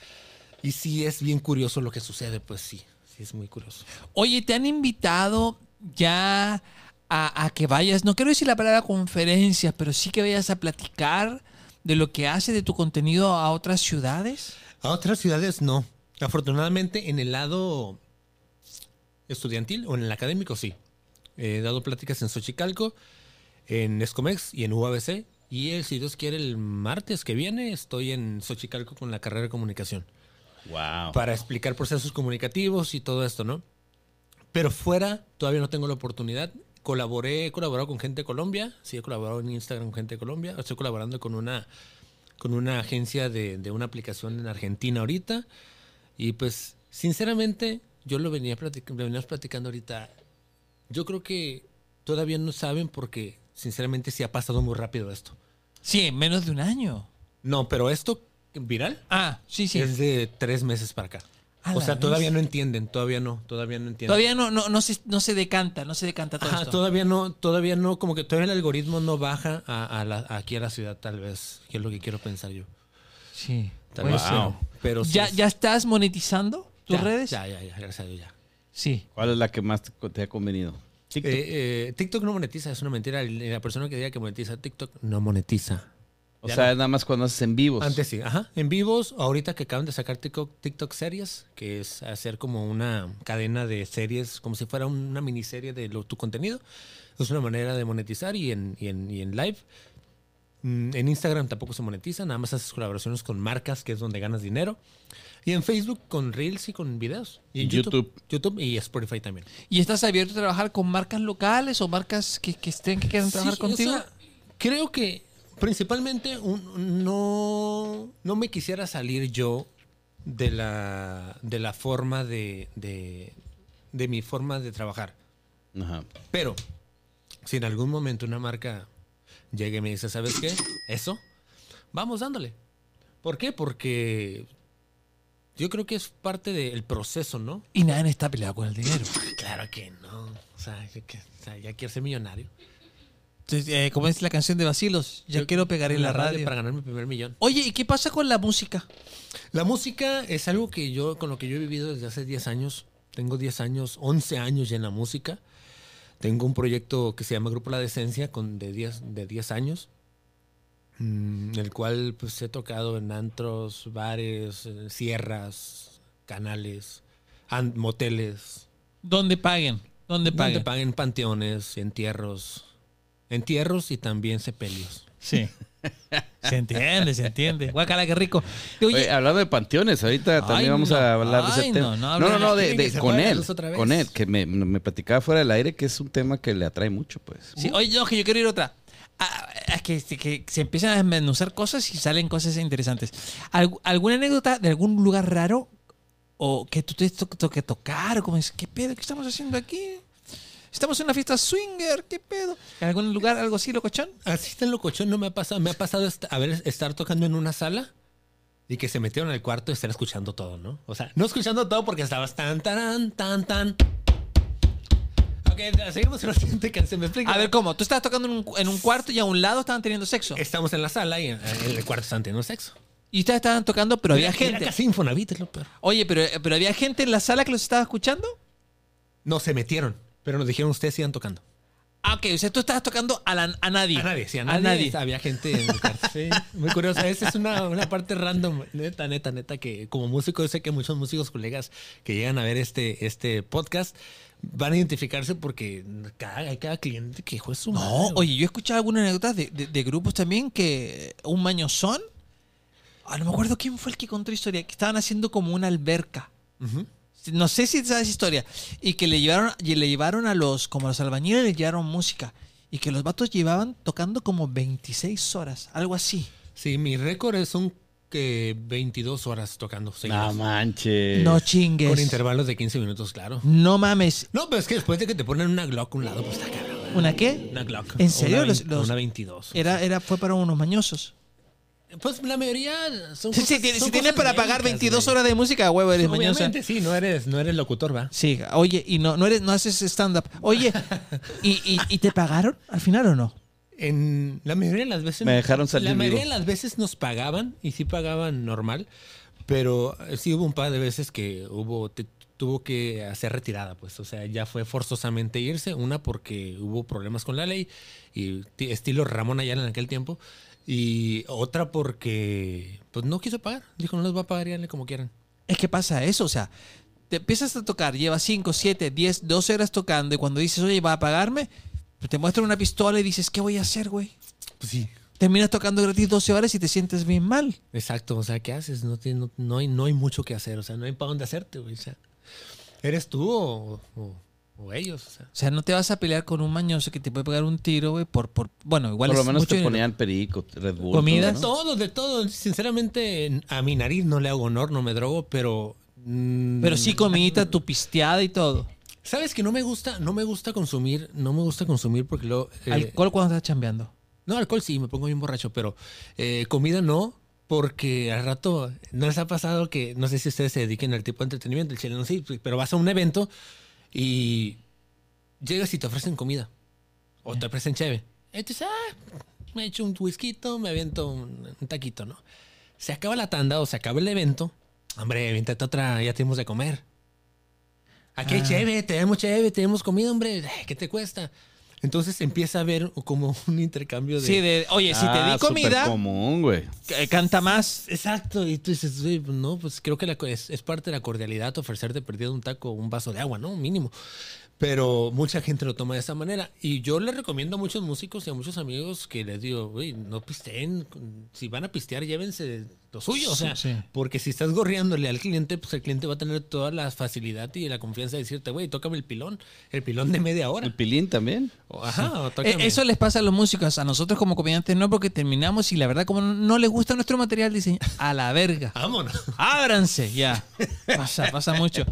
S3: Y sí es bien curioso lo que sucede, pues sí, sí es muy curioso.
S4: Oye, ¿te han invitado ya a, a que vayas, no quiero decir la palabra conferencia, pero sí que vayas a platicar de lo que hace de tu contenido a otras ciudades?
S3: A otras ciudades no. Afortunadamente en el lado estudiantil o en el académico sí. He dado pláticas en Xochicalco, en Escomex y en UABC. Y eh, si Dios quiere el martes que viene estoy en Xochicalco con la carrera de comunicación.
S1: Wow.
S3: para explicar procesos comunicativos y todo esto, ¿no? Pero fuera, todavía no tengo la oportunidad. Colaboré, he colaborado con gente de Colombia, sí he colaborado en Instagram con gente de Colombia, estoy colaborando con una, con una agencia de, de una aplicación en Argentina ahorita. Y pues, sinceramente, yo lo venía platic- lo veníamos platicando ahorita. Yo creo que todavía no saben porque, sinceramente, sí ha pasado muy rápido esto.
S4: Sí, en menos de un año.
S3: No, pero esto viral
S4: Ah, sí, sí.
S3: es de tres meses para acá.
S4: A
S3: O sea, todavía
S4: vez.
S3: no entienden, todavía no, todavía no entienden.
S4: Todavía no, no, no, se, no se decanta, no se decanta todo
S3: Ajá,
S4: esto.
S3: todavía no, todavía no, como que todavía el algoritmo no baja a, a la- aquí a la ciudad, tal vez, que es lo que quiero pensar yo.
S4: Sí.
S3: Tal
S4: Puede
S3: vez.
S1: Wow.
S3: pero, sí
S4: ¿Ya,
S3: es-
S4: ¿Ya estás monetizando tus
S3: ya,
S4: redes?
S3: Ya, ya, ya, gracias a Dios, ya.
S4: Sí.
S1: ¿Cuál es la que más te, ha convenido? TikTok.
S3: Eh, eh, TikTok no monetiza, es una mentira. La persona que diga que monetiza TikTok no monetiza.
S1: o
S3: ya
S1: sea,
S3: no.
S1: es nada más cuando haces en vivos.
S3: Antes sí, ajá. En vivos, ahorita que acaban de sacar TikTok, TikTok series, que es hacer como una cadena de series, como si fuera una miniserie de lo- tu contenido. Es una manera de monetizar y en, y en, y en live. Mm, En Instagram tampoco se monetiza, nada más haces colaboraciones con marcas, que es donde ganas dinero. Y en Facebook con Reels y con videos. Y en YouTube. YouTube y Spotify también.
S4: ¿Y estás abierto a trabajar con marcas locales o marcas que, que estén que quieran trabajar
S3: Sí, o
S4: contigo?
S3: sea, creo que principalmente un- no, no me quisiera salir yo de la, de la forma de, de, de mi forma de trabajar.
S1: Ajá.
S3: Pero si en algún momento una marca llega y me dice, ¿sabes qué? Eso, vamos dándole. ¿Por qué? Porque yo creo que es parte del proceso, ¿no?
S4: Y nadie está peleado con el dinero.
S3: Claro que no. O sea, yo que- o sea, ya quiero ser millonario.
S4: Entonces, eh, como es la canción de Basilos, ya
S3: Yo-
S4: quiero pegar en la radio.
S3: para ganar mi primer millón.
S4: Oye, ¿y qué pasa con la música?
S3: La música es algo que yo, con lo que yo he vivido desde hace 10 años. Tengo 10 años, 11 años ya en la música. Tengo un proyecto que se llama Grupo La Decencia con de 10, de 10 años. Mm, el cual pues he tocado en antros, bares, sierras, canales, an- moteles.
S4: ¿Dónde paguen? ¿Dónde
S3: Donde
S4: paguen?
S3: paguen panteones, entierros. Entierros y también sepelios.
S4: Sí. Se entiende, se entiende. Guacala, qué rico. Oye,
S1: Oye, hablando de panteones, ahorita también vamos
S4: no.
S1: a hablar de ese
S4: Ay,
S1: tema.
S4: no, no,
S1: No, de, con él. Con él, que me, me platicaba fuera del aire que es un tema que le atrae mucho, pues.
S4: sí, oye, no, que yo quiero ir a otra. Ah, es que, que se empiezan a desmenuzar cosas y salen cosas interesantes. ¿Alg- ¿Alguna anécdota de algún lugar raro? ¿O que tú te to- toque tocar? ¿O como dices, qué pedo? ¿Qué estamos haciendo aquí? Estamos en una fiesta swinger, ¿qué pedo? ¿En algún lugar algo así, locochón?
S3: Así está en locochón, no me ha pasado. Me ha pasado a ver, estar tocando en una sala y que se metieron al cuarto y estar escuchando todo, ¿no? O sea, no escuchando todo porque estabas tan, tan, tan, tan. Seguimos en siguiente canción. ¿Me explico?
S4: A ver, ¿cómo? Tú estabas tocando en un, en un cuarto y a un lado estaban teniendo sexo.
S3: Estamos en la sala y en, en el cuarto están teniendo sexo.
S4: Y ustedes estaban tocando, pero había
S3: Era-
S4: gente.
S3: Era casi Infonavit, es lo peor.
S4: Oye, pero, pero había gente en la sala que los estaba escuchando.
S3: No, se metieron, pero nos dijeron ustedes sigan tocando.
S4: Ah, ok, o sea, tú estabas tocando a, la- a nadie.
S3: A nadie, sí, a nadie. Había gente en el cuarto. Sí, muy curioso. Esa es una, una parte random, neta, neta, neta, que como músico, yo sé que muchos músicos, colegas que llegan a ver este, este podcast van a identificarse porque cada, hay cada cliente que juega su
S4: No,
S3: madre,
S4: oye, yo he escuchado algunas anécdotas de, de- de grupos también que un mañozón. Ah, no me acuerdo quién fue el que contó la historia, que estaban haciendo como una alberca. No sé si sabes historia. Y que le llevaron, y le llevaron a los, como a los albañiles, le llevaron música. Y que los vatos llevaban tocando como 26 horas, algo así.
S3: Sí, mi récord es un que 22 horas tocando
S1: No
S3: seguidas.
S1: manches.
S4: No chingues.
S3: con intervalos de 15 minutos, claro.
S4: No mames.
S3: No, pero es que después de que te ponen una Glock a un lado, pues está cabrón.
S4: ¿Una qué?
S3: Una Glock.
S4: ¿En serio?
S3: Una,
S4: Los-
S3: una 22.
S4: Era, era, fue para unos mañosos.
S3: Pues la mayoría son
S4: Si,
S3: cosas-
S4: si tienes-
S3: son
S4: si tienes
S3: cosas
S4: para pagar
S3: médicas,
S4: 22
S3: güey.
S4: horas de música, huevo, eres mañosa.
S3: Obviamente, sí, no eres, no eres locutor, ¿va?
S4: Sí, oye, y no, no eres, no haces stand-up. Oye, ¿y, y, y te pagaron al final o no?
S3: En la mayoría de las veces.
S1: Me dejaron salir
S3: La mayoría
S1: vivo.
S3: de las veces nos pagaban y sí pagaban normal, pero sí hubo un par de veces que hubo. te- tuvo que hacer retirada, pues. O sea, ya fue forzosamente irse. Una porque hubo problemas con la ley y ti- estilo Ramón Ayala en aquel tiempo. Y otra porque pues no quiso pagar. Dijo, no les va a pagar, díganle como quieran.
S4: Es que pasa eso, o sea, te empiezas a tocar, llevas 5, 7, 10, 12 horas tocando y cuando dices, oye, ¿va a pagarme? Te muestran una pistola y dices, ¿qué voy a hacer, güey?
S3: Pues sí.
S4: Terminas tocando gratis 12 horas y te sientes bien mal.
S3: Exacto, o sea, ¿qué haces? No, tiene- no, no hay, no hay mucho que hacer, o sea, no hay para dónde hacerte, güey. O sea, ¿eres tú o, o- o ellos? O sea,
S4: O sea, no te vas a pelear con un mañoso que te puede pegar un tiro, güey, por, por, bueno, igual
S1: Por lo
S4: es
S1: menos
S4: mucho
S1: te ponían perico, Red Bull.
S4: Comidas.
S1: todo, ¿no?
S3: todo, de todo. Sinceramente, a mi nariz no le hago honor, no me drogo, pero... mm,
S4: Pero sí comidita, tu pisteada y todo.
S3: ¿Sabes que no me gusta, no me gusta consumir, no me gusta consumir porque lo... eh,
S4: Alcohol cuando estás chambeando.
S3: No, alcohol sí, me pongo bien borracho, pero eh, comida no, porque al rato no les ha pasado que, no sé si ustedes se dediquen al tipo de entretenimiento, el chileno sí, pero vas a un evento y llegas y te ofrecen comida o te ofrecen cheve. Entonces, ah, me echo un whisky, me aviento un, un taquito, ¿no? Se acaba la tanda o se acaba el evento, hombre, aviéntate otra, ya tenemos de comer. Aquí hay
S4: Ah.
S3: cheve, tenemos cheve, tenemos comida, hombre, ¿qué te cuesta? Entonces empieza a haber como un intercambio de...
S4: Sí, de, oye, si te
S1: Ah,
S4: di comida,
S1: común, güey.
S4: c- canta más.
S3: Exacto, y tú dices, "Güey, pues no, pues creo que la co- es, es parte de la cordialidad ofrecerte perdido un taco o un vaso de agua, ¿no? Mínimo. Pero mucha gente lo toma de esa manera. Y yo le recomiendo a muchos músicos y a muchos amigos que les digo, güey, no pisteen. Si van a pistear, llévense lo suyo. O sea,
S4: Sí, sí.
S3: porque si estás gorreándole al cliente, pues el cliente va a tener toda la facilidad y la confianza de decirte, güey, tócame el pilón, el pilón de media hora.
S1: El pilín también.
S3: O, Ajá, o
S4: Eh,
S3: tócame.
S4: Eso les pasa a los músicos, a nosotros como comediantes no, porque terminamos y la verdad como no les gusta nuestro material, dicen, a la verga.
S3: Vámonos.
S4: Ábranse, ya. Pasa, pasa mucho.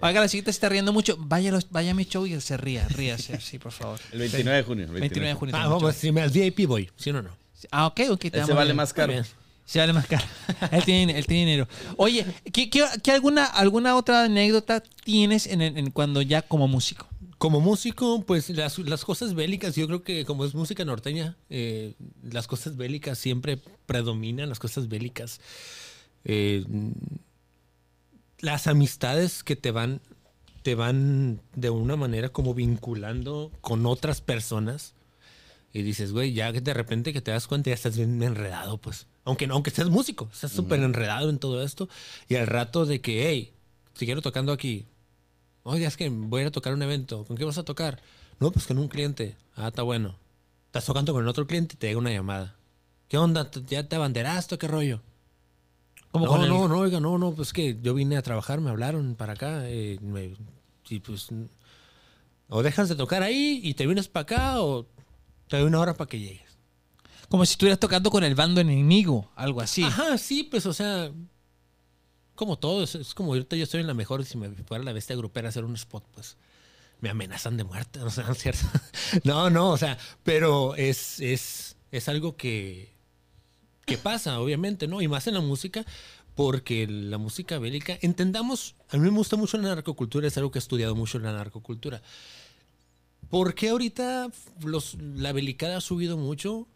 S4: Oiga, la chiquita se está riendo mucho. Vaya, los- vaya a mi show y se ría, ríase, sí, por favor.
S1: El 29 de junio. el
S4: 29 de junio.
S3: Ah, vamos, si me al VIP voy, ¿sí o no?
S4: Ah, ok, ok. te
S1: Ese vale
S4: bien.
S1: más caro.
S3: Bien.
S4: Se vale más caro. él, tiene, él dinero. Oye, ¿qué, qué- alguna, alguna otra anécdota tienes en cuando ya como músico?
S3: Como músico, pues las, las cosas bélicas, yo creo que como es música norteña, eh, las cosas bélicas siempre predominan, las cosas bélicas. Eh, las amistades que te van, te van de una manera como vinculando con otras personas. Y dices, güey, ya que de repente que te das cuenta ya estás bien enredado, pues. Aunque, no- aunque seas músico, estás súper enredado en todo esto. Y al rato de que, hey, si quiero tocando aquí, Oye, es que voy a ir a tocar un evento. ¿Con qué vas a tocar? No, pues con un cliente. Ah, está bueno. Estás tocando con el otro cliente y te llega una llamada. ¿Qué onda? ¿Te- ¿Ya te abanderaste o qué rollo? No,
S4: con el-
S3: no, no, oiga, no, no, pues que yo vine a trabajar, me hablaron para acá. eh, me- y pues, o dejas de tocar ahí y te vienes para acá o te doy una hora para que llegues.
S4: Como si estuvieras tocando con el bando enemigo, algo así.
S3: Ajá, sí, pues, o sea, como todo, es, es como ahorita yo estoy en la mejor, si me fuera la bestia grupera a hacer un spot, pues. me amenazan de muerte, ¿no es cierto? No, no, o sea, pero es, es, es algo que, que pasa, obviamente, ¿no? Y más en la música, porque la música bélica, entendamos, a mí me gusta mucho la narcocultura, es algo que he estudiado mucho la narcocultura. ¿Por qué ahorita los, la belicada ha subido mucho?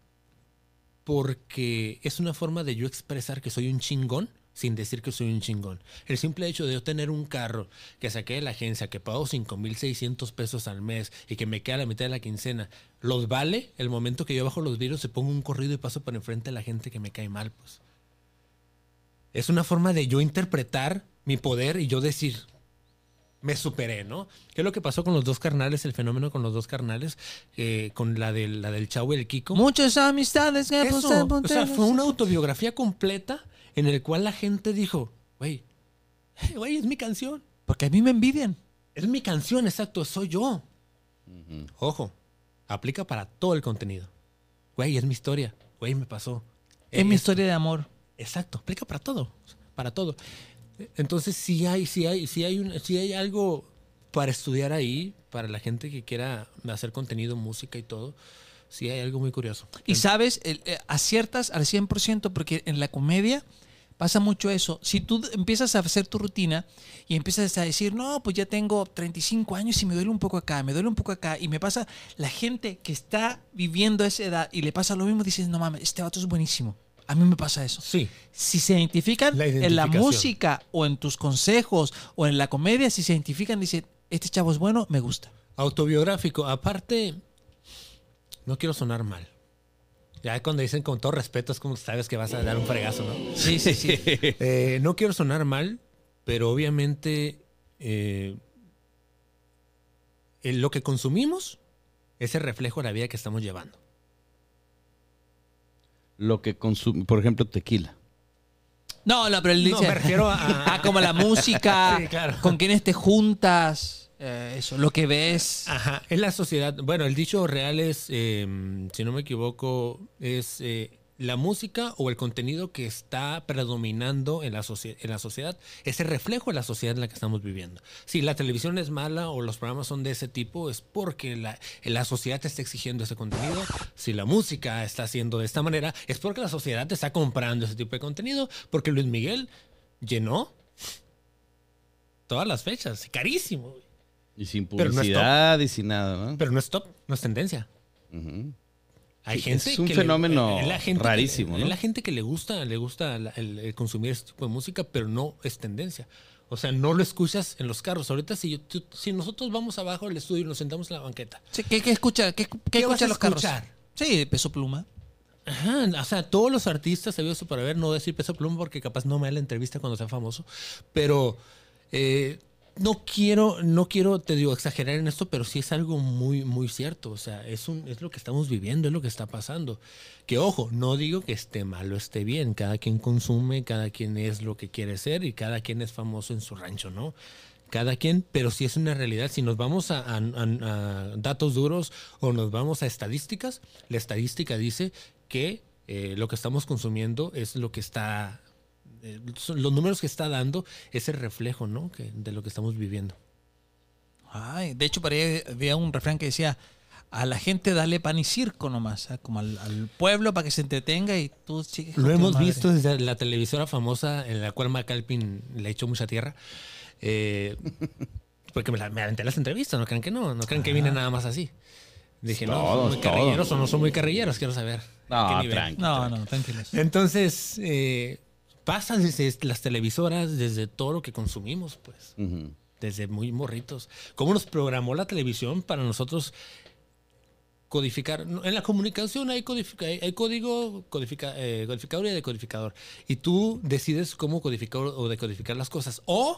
S3: Porque es una forma de yo expresar que soy un chingón sin decir que soy un chingón. El simple hecho de yo tener un carro que saqué de la agencia, que pago 5.600 pesos al mes y que me queda la mitad de la quincena, ¿los vale el momento que yo bajo los vidrios, se pongo un corrido y paso por enfrente a la gente que me cae mal? Pues es una forma de yo interpretar mi poder y yo decir, me superé, ¿no? ¿Qué es lo que pasó con los dos carnales, el fenómeno con los dos carnales, eh, con la, del la del Chavo y el Kiko?
S4: Muchas amistades que
S3: Eso,
S4: poseen
S3: o sea, fue una autobiografía completa en el cual la gente dijo, güey, güey, es mi canción.
S4: Porque a mí me envidian.
S3: Es mi canción, exacto, soy yo. Ojo, aplica para todo el contenido. Güey, es mi historia. Güey, me pasó.
S4: Es mi
S3: Esto.
S4: historia de amor.
S3: Exacto, aplica para todo, para todo. Entonces sí hay, sí hay, sí hay, un, sí hay algo para estudiar ahí, para la gente que quiera hacer contenido, música y todo. Sí hay algo muy curioso.
S4: Y sabes, eh, aciertas al 100% porque en la comedia pasa mucho eso. Si tú empiezas a hacer tu rutina y empiezas a decir, no, pues ya tengo 35 años y me duele un poco acá, me duele un poco acá, y me pasa, la gente que está viviendo esa edad y le pasa lo mismo, dices, no mames, este vato es buenísimo. A mí me pasa eso.
S3: Sí,
S4: Si se identifican
S3: La
S4: en la música o en tus consejos o en la comedia, si se identifican, dicen, este chavo es bueno, me gusta.
S3: autobiográfico. Aparte, no quiero sonar mal. Ya cuando dicen con todo respeto es como sabes que vas a dar un fregazo, ¿no?
S4: Sí, sí, sí.
S3: Eh, no quiero sonar mal, pero obviamente eh, lo que consumimos es el reflejo de la vida que estamos llevando.
S1: Lo que consume, por ejemplo, tequila.
S4: No, no, pero él
S3: No,
S4: dice.
S3: me refiero a-
S4: Ah, como la música,
S3: Sí, claro.
S4: con quienes te juntas, eh, eso, lo que ves.
S3: Ajá, en la sociedad, bueno, el dicho real es, eh, si no me equivoco, es eh, la música o el contenido que está predominando en la, en la sociedad, es el reflejo de la sociedad en la que estamos viviendo. Si la televisión es mala o los programas son de ese tipo, es porque la, la sociedad te está exigiendo ese contenido. Si la música está haciendo de esta manera, es porque la sociedad te está comprando ese tipo de contenido, porque Luis Miguel llenó todas las fechas, carísimo.
S1: Y sin
S3: Pero no
S1: publicidad y sin nada, ¿no?
S3: Pero no es top, no es tendencia. Hay
S1: Sí,
S3: gente
S1: es un
S3: que
S1: fenómeno
S3: es la gente que-
S1: rarísimo, ¿no?
S3: Es la gente que le gusta, le gusta la- el, el consumir este tipo de música, pero no es tendencia. O sea, no lo escuchas en los carros. Ahorita si, yo- tú- si nosotros vamos abajo del estudio y nos sentamos en la banqueta.
S4: Sí, ¿Qué, qué escucha? ¿Qué, qué
S3: ¿Qué vas
S4: escucha
S3: a
S4: los carros?
S3: escuchar?
S4: Sí, peso pluma.
S3: Ajá, o sea, todos los artistas sabidos para ver, no decir peso pluma porque capaz no me da la entrevista cuando sea famoso, pero eh, no quiero, no quiero, te digo, exagerar en esto, pero sí es algo muy, muy cierto. O sea, es, un, es lo que estamos viviendo, es lo que está pasando. Que ojo, no digo que esté mal o esté bien, cada quien consume, cada quien es lo que quiere ser y cada quien es famoso en su rancho, ¿no? cada quien, pero sí es una realidad. Si nos vamos a, datos duros o nos vamos a estadísticas, la estadística dice que eh, lo que estamos consumiendo es lo que está, eh, son- los números que está dando es el reflejo, ¿no? Que, de lo que estamos viviendo.
S4: Ay, de hecho, por ahí había un refrán que decía, a la gente dale pan y circo nomás, ¿ah? como al, al pueblo para que se entretenga y tú sigues
S3: Lo hemos
S4: madre.
S3: visto desde la televisora famosa en la cual McAlpin le echó mucha tierra. Eh, porque me, la- me aventé las entrevistas, no crean que no, no crean que vine nada más así. Dije, no,
S1: Todo,
S3: son muy
S1: todo.
S3: carrilleros o no son muy carrilleros, quiero saber.
S1: No,
S3: ¿Qué nivel?
S1: tranqui.
S4: No, no, tranquilos.
S3: Entonces, eh, pasa desde las televisoras, desde todo lo que consumimos, pues, desde muy morritos. ¿Cómo nos programó la televisión para nosotros codificar? En la comunicación hay, codifica- hay- hay código codifica- eh, codificador y decodificador. Y tú decides cómo codificar o decodificar las cosas. O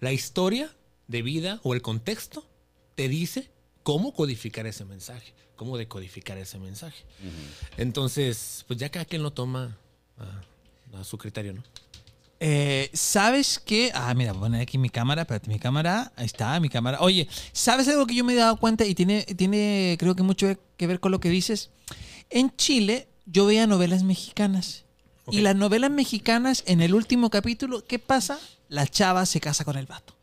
S3: la historia de vida o el contexto te dice cómo codificar ese mensaje, cómo decodificar ese mensaje. Entonces, pues ya cada quien lo toma a su criterio, ¿no?
S4: Eh, ¿Sabes qué? Ah, mira, voy a poner aquí mi cámara, espérate, mi cámara, ahí está, mi cámara. Oye, ¿sabes algo que yo me he dado cuenta y tiene, tiene creo que mucho que ver con lo que dices? En Chile yo veía novelas mexicanas. Y las novelas mexicanas, en el último capítulo, ¿qué pasa? La chava se casa con el vato.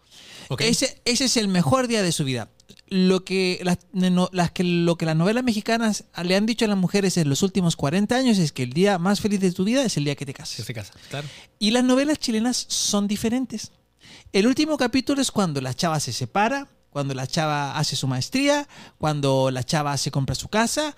S4: Ese, ese es el mejor día de su vida. Lo que las, no- las que lo que las novelas mexicanas le han dicho a las mujeres en los últimos 40 años es que el día más feliz de tu vida es el día que te casas.
S3: Que claro.
S4: Y las novelas chilenas son diferentes. El último capítulo es cuando la chava se separa, cuando la chava hace su maestría, cuando la chava se compra su casa,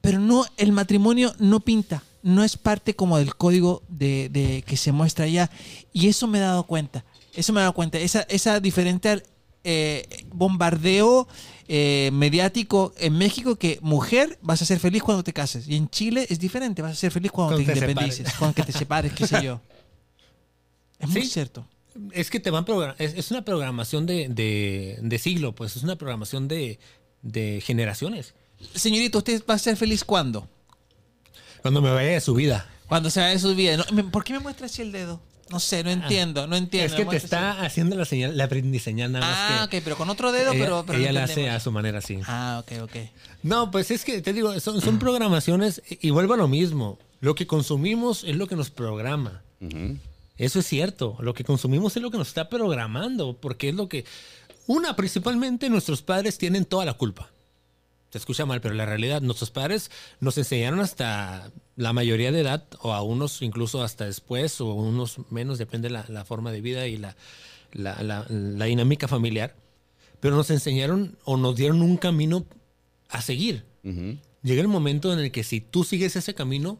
S4: pero no, el matrimonio no pinta, no es parte como del código de, de que se muestra allá. Y eso me he dado cuenta, eso me he dado cuenta, esa, esa diferente eh, bombardeo eh, mediático en México que mujer vas a ser feliz cuando te cases y en Chile es diferente, vas a ser feliz cuando,
S3: Cuando
S4: te
S3: te
S4: independices, cuando que te separes, qué sé yo. Es muy cierto.
S3: Es que te van es, es una programación de, de- de siglo, pues es una programación de, de generaciones.
S4: Señorito, ¿usted va a ser feliz cuándo?
S3: Cuando me vaya de su vida.
S4: Cuando se vaya de su vida. ¿Por qué me muestra así el dedo? No sé, no entiendo, no entiendo.
S3: es que te está haciendo la señal, la señal nada más.
S4: Ah,
S3: que
S4: ok, pero con otro dedo,
S3: ella,
S4: pero, pero
S3: ella
S4: no
S3: la hace a su manera así.
S4: Ah, ok, ok.
S3: No, pues es que te digo, son, son programaciones y vuelvo a lo mismo. Lo que consumimos es lo que nos programa. Eso es cierto. Lo que consumimos es lo que nos está programando, porque es lo que... Una, principalmente nuestros padres tienen toda la culpa. Se escucha mal, pero la realidad, nuestros padres nos enseñaron hasta la mayoría de edad, o a unos incluso hasta después, o unos menos, depende la, la forma de vida y la, la- la- la dinámica familiar. Pero nos enseñaron o nos dieron un camino a seguir. Llega el momento en el que si tú sigues ese camino,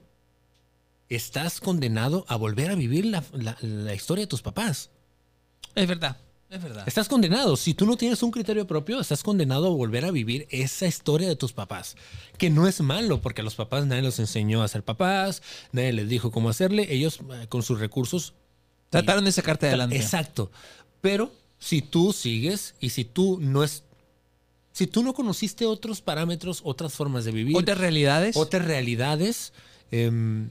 S3: estás condenado a volver a vivir la, la- la historia de tus papás.
S4: Es verdad, es verdad.
S3: Estás condenado. Si tú no tienes un criterio propio, estás condenado a volver a vivir esa historia de tus papás. Que no es malo, porque a los papás nadie los enseñó a ser papás, nadie les dijo cómo hacerle. Ellos, eh, con sus recursos,
S4: Trataron de sacarte adelante.
S3: Exacto. Pero si tú sigues y si tú no es. Si tú no conociste otros parámetros, otras formas de vivir,
S4: Otras realidades.
S3: otras realidades, em,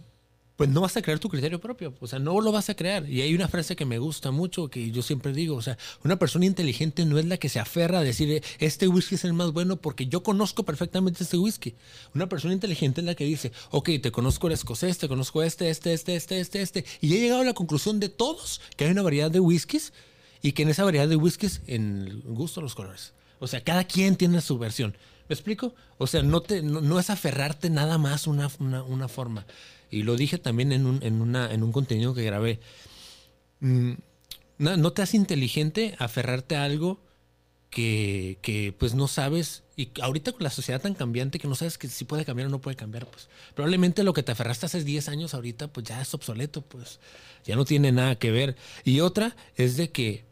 S3: pues no vas a crear tu criterio propio. O sea, no lo vas a crear. Y hay una frase que me gusta mucho, que yo siempre digo, o sea, una persona inteligente no es la que se aferra a decir, "Eh, este whisky es el más bueno porque yo conozco perfectamente este whisky. Una persona inteligente es la que dice, ok, te conozco el escocés, te conozco este, este, este, este, este, este. Y he llegado a la conclusión de todos que hay una variedad de whiskies y que en esa variedad de whiskies, en el gusto los colores. O sea, cada quien tiene su versión. ¿Me explico? O sea, no, te, no, no es aferrarte nada más una, una, una forma. Y lo dije también en un, en una, en un contenido que grabé. Mm, no, te hace inteligente aferrarte a algo que, que, pues no sabes. Y ahorita con la sociedad tan cambiante que no sabes que si puede cambiar o no puede cambiar, pues probablemente lo que te aferraste hace 10 años ahorita pues ya es obsoleto, pues ya no tiene nada que ver. Y otra es de que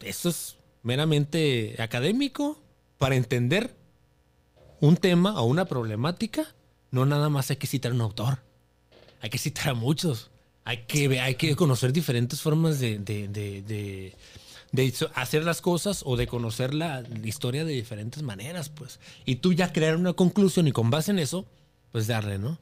S3: esto es meramente académico para entender un tema o una problemática, no nada más hay que citar un autor, hay que citar a muchos, hay que, hay que conocer diferentes formas de, de- de- de- de hizo- hacer las cosas o de conocer la, historia de diferentes maneras, pues. Y tú ya crear una conclusión y con base en eso, pues darle, ¿no?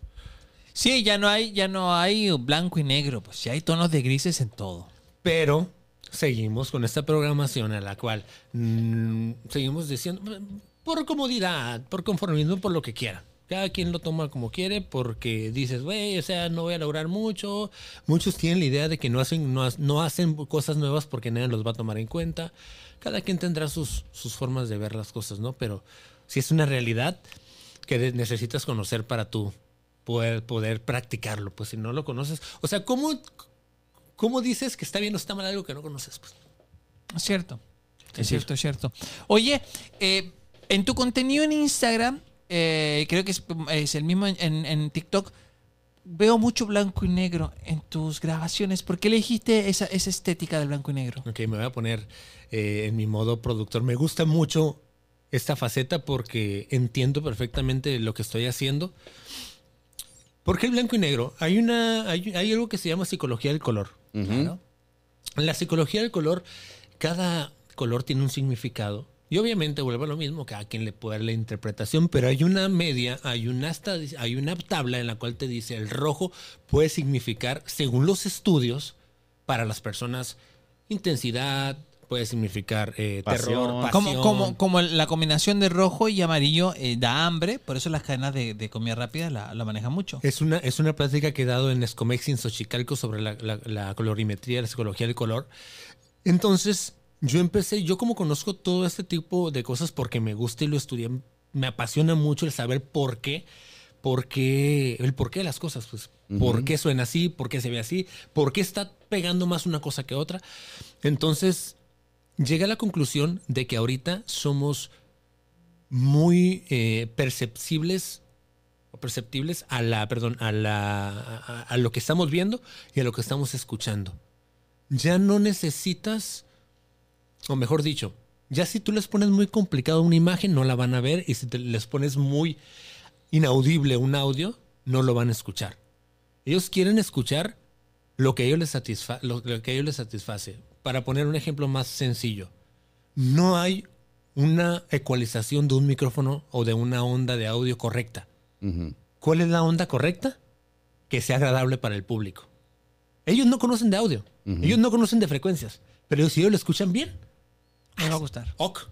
S4: Sí, ya no hay, ya no hay blanco y negro, pues ya hay tonos de grises en todo.
S3: Pero seguimos con esta programación a la cual mm, seguimos diciendo, por comodidad, por conformismo, por lo que quiera. Cada quien lo toma como quiere porque dices, güey, o sea, no voy a lograr mucho. Muchos tienen la idea de que no hacen, no, ha- no hacen cosas nuevas porque nadie los va a tomar en cuenta. Cada quien tendrá sus, sus formas de ver las cosas, ¿no? Pero si es una realidad que necesitas conocer para tú poder, poder practicarlo, pues si no lo conoces. O sea, ¿cómo, ¿Cómo dices que está bien o está mal algo que no conoces? Pues,
S4: Es cierto. Es cierto, es cierto. Oye, eh, en tu contenido en Instagram, eh, creo que es, es el mismo en, TikTok, veo mucho blanco y negro en tus grabaciones. ¿Por qué elegiste esa, esa estética del blanco y negro?
S3: ok, me voy a poner eh, en mi modo productor. Me gusta mucho esta faceta porque entiendo perfectamente lo que estoy haciendo. ¿Por qué el blanco y negro? Hay, una, hay, hay algo que se llama psicología del color. En la psicología del color, cada color tiene un significado. Y obviamente vuelve a lo mismo, cada quien le puede dar la interpretación, pero hay una media, hay una, hay una tabla en la cual te dice el rojo puede significar, según los estudios, para las personas, intensidad, puede significar eh,
S1: Pasión.
S3: terror,
S4: Como,
S3: pasión.
S4: como, como la combinación de rojo y amarillo eh, da hambre, por eso las cadenas de, de comida rápida la, la manejan mucho.
S3: Es una, es una plática que he dado en Escomex en Xochicalco sobre la, la- la colorimetría, la psicología del color. Entonces, yo empecé, yo como conozco todo este tipo de cosas porque me gusta y lo estudié, me apasiona mucho el saber por qué, por qué, el por qué de las cosas, pues, por qué suena así, por qué se ve así, por qué está pegando más una cosa que otra. Entonces, llegué a la conclusión de que ahorita somos muy eh, perceptibles o perceptibles a la, perdón, a la, a, a lo que estamos viendo y a lo que estamos escuchando. Ya no necesitas, o mejor dicho, ya si tú les pones muy complicado una imagen, no la van a ver, y si te les pones muy inaudible un audio, no lo van a escuchar. Ellos quieren escuchar lo que a ellos les, satisfa lo, lo que a ellos les satisface. Para poner un ejemplo más sencillo, no hay una ecualización de un micrófono o de una onda de audio correcta. ¿Cuál es la onda correcta? Que sea agradable para el público. Ellos no conocen de audio, ellos no conocen de frecuencias, pero si ellos lo escuchan bien,
S4: Me va a gustar.
S3: ok.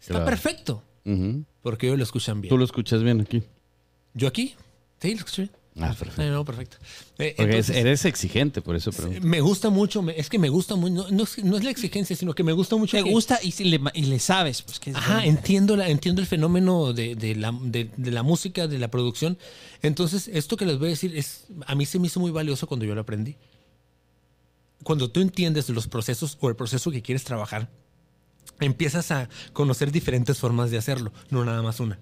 S3: Está
S1: Claro.
S3: perfecto,
S1: Ujú.
S3: porque ellos lo escuchan bien.
S1: Tú lo escuchas bien aquí.
S3: Yo aquí, sí, lo escucho bien.
S1: Ah, perfecto.
S3: Eh, no, perfecto. Eh,
S1: Porque es- eres exigente, por eso pregunto.
S3: me gusta mucho, me- es que me gusta mucho, no, no es, no es la exigencia, sino que me gusta mucho.
S4: Te
S3: que-
S4: gusta y, si le, y le sabes. Pues, que es
S3: Ajá,
S4: bueno.
S3: entiendo, la, entiendo el fenómeno de, de la, de- de la música, de la producción. Entonces, esto que les voy a decir es, a mí se me hizo muy valioso cuando yo lo aprendí. Cuando tú entiendes los procesos o el proceso que quieres trabajar, empiezas a conocer diferentes formas de hacerlo, no nada más una.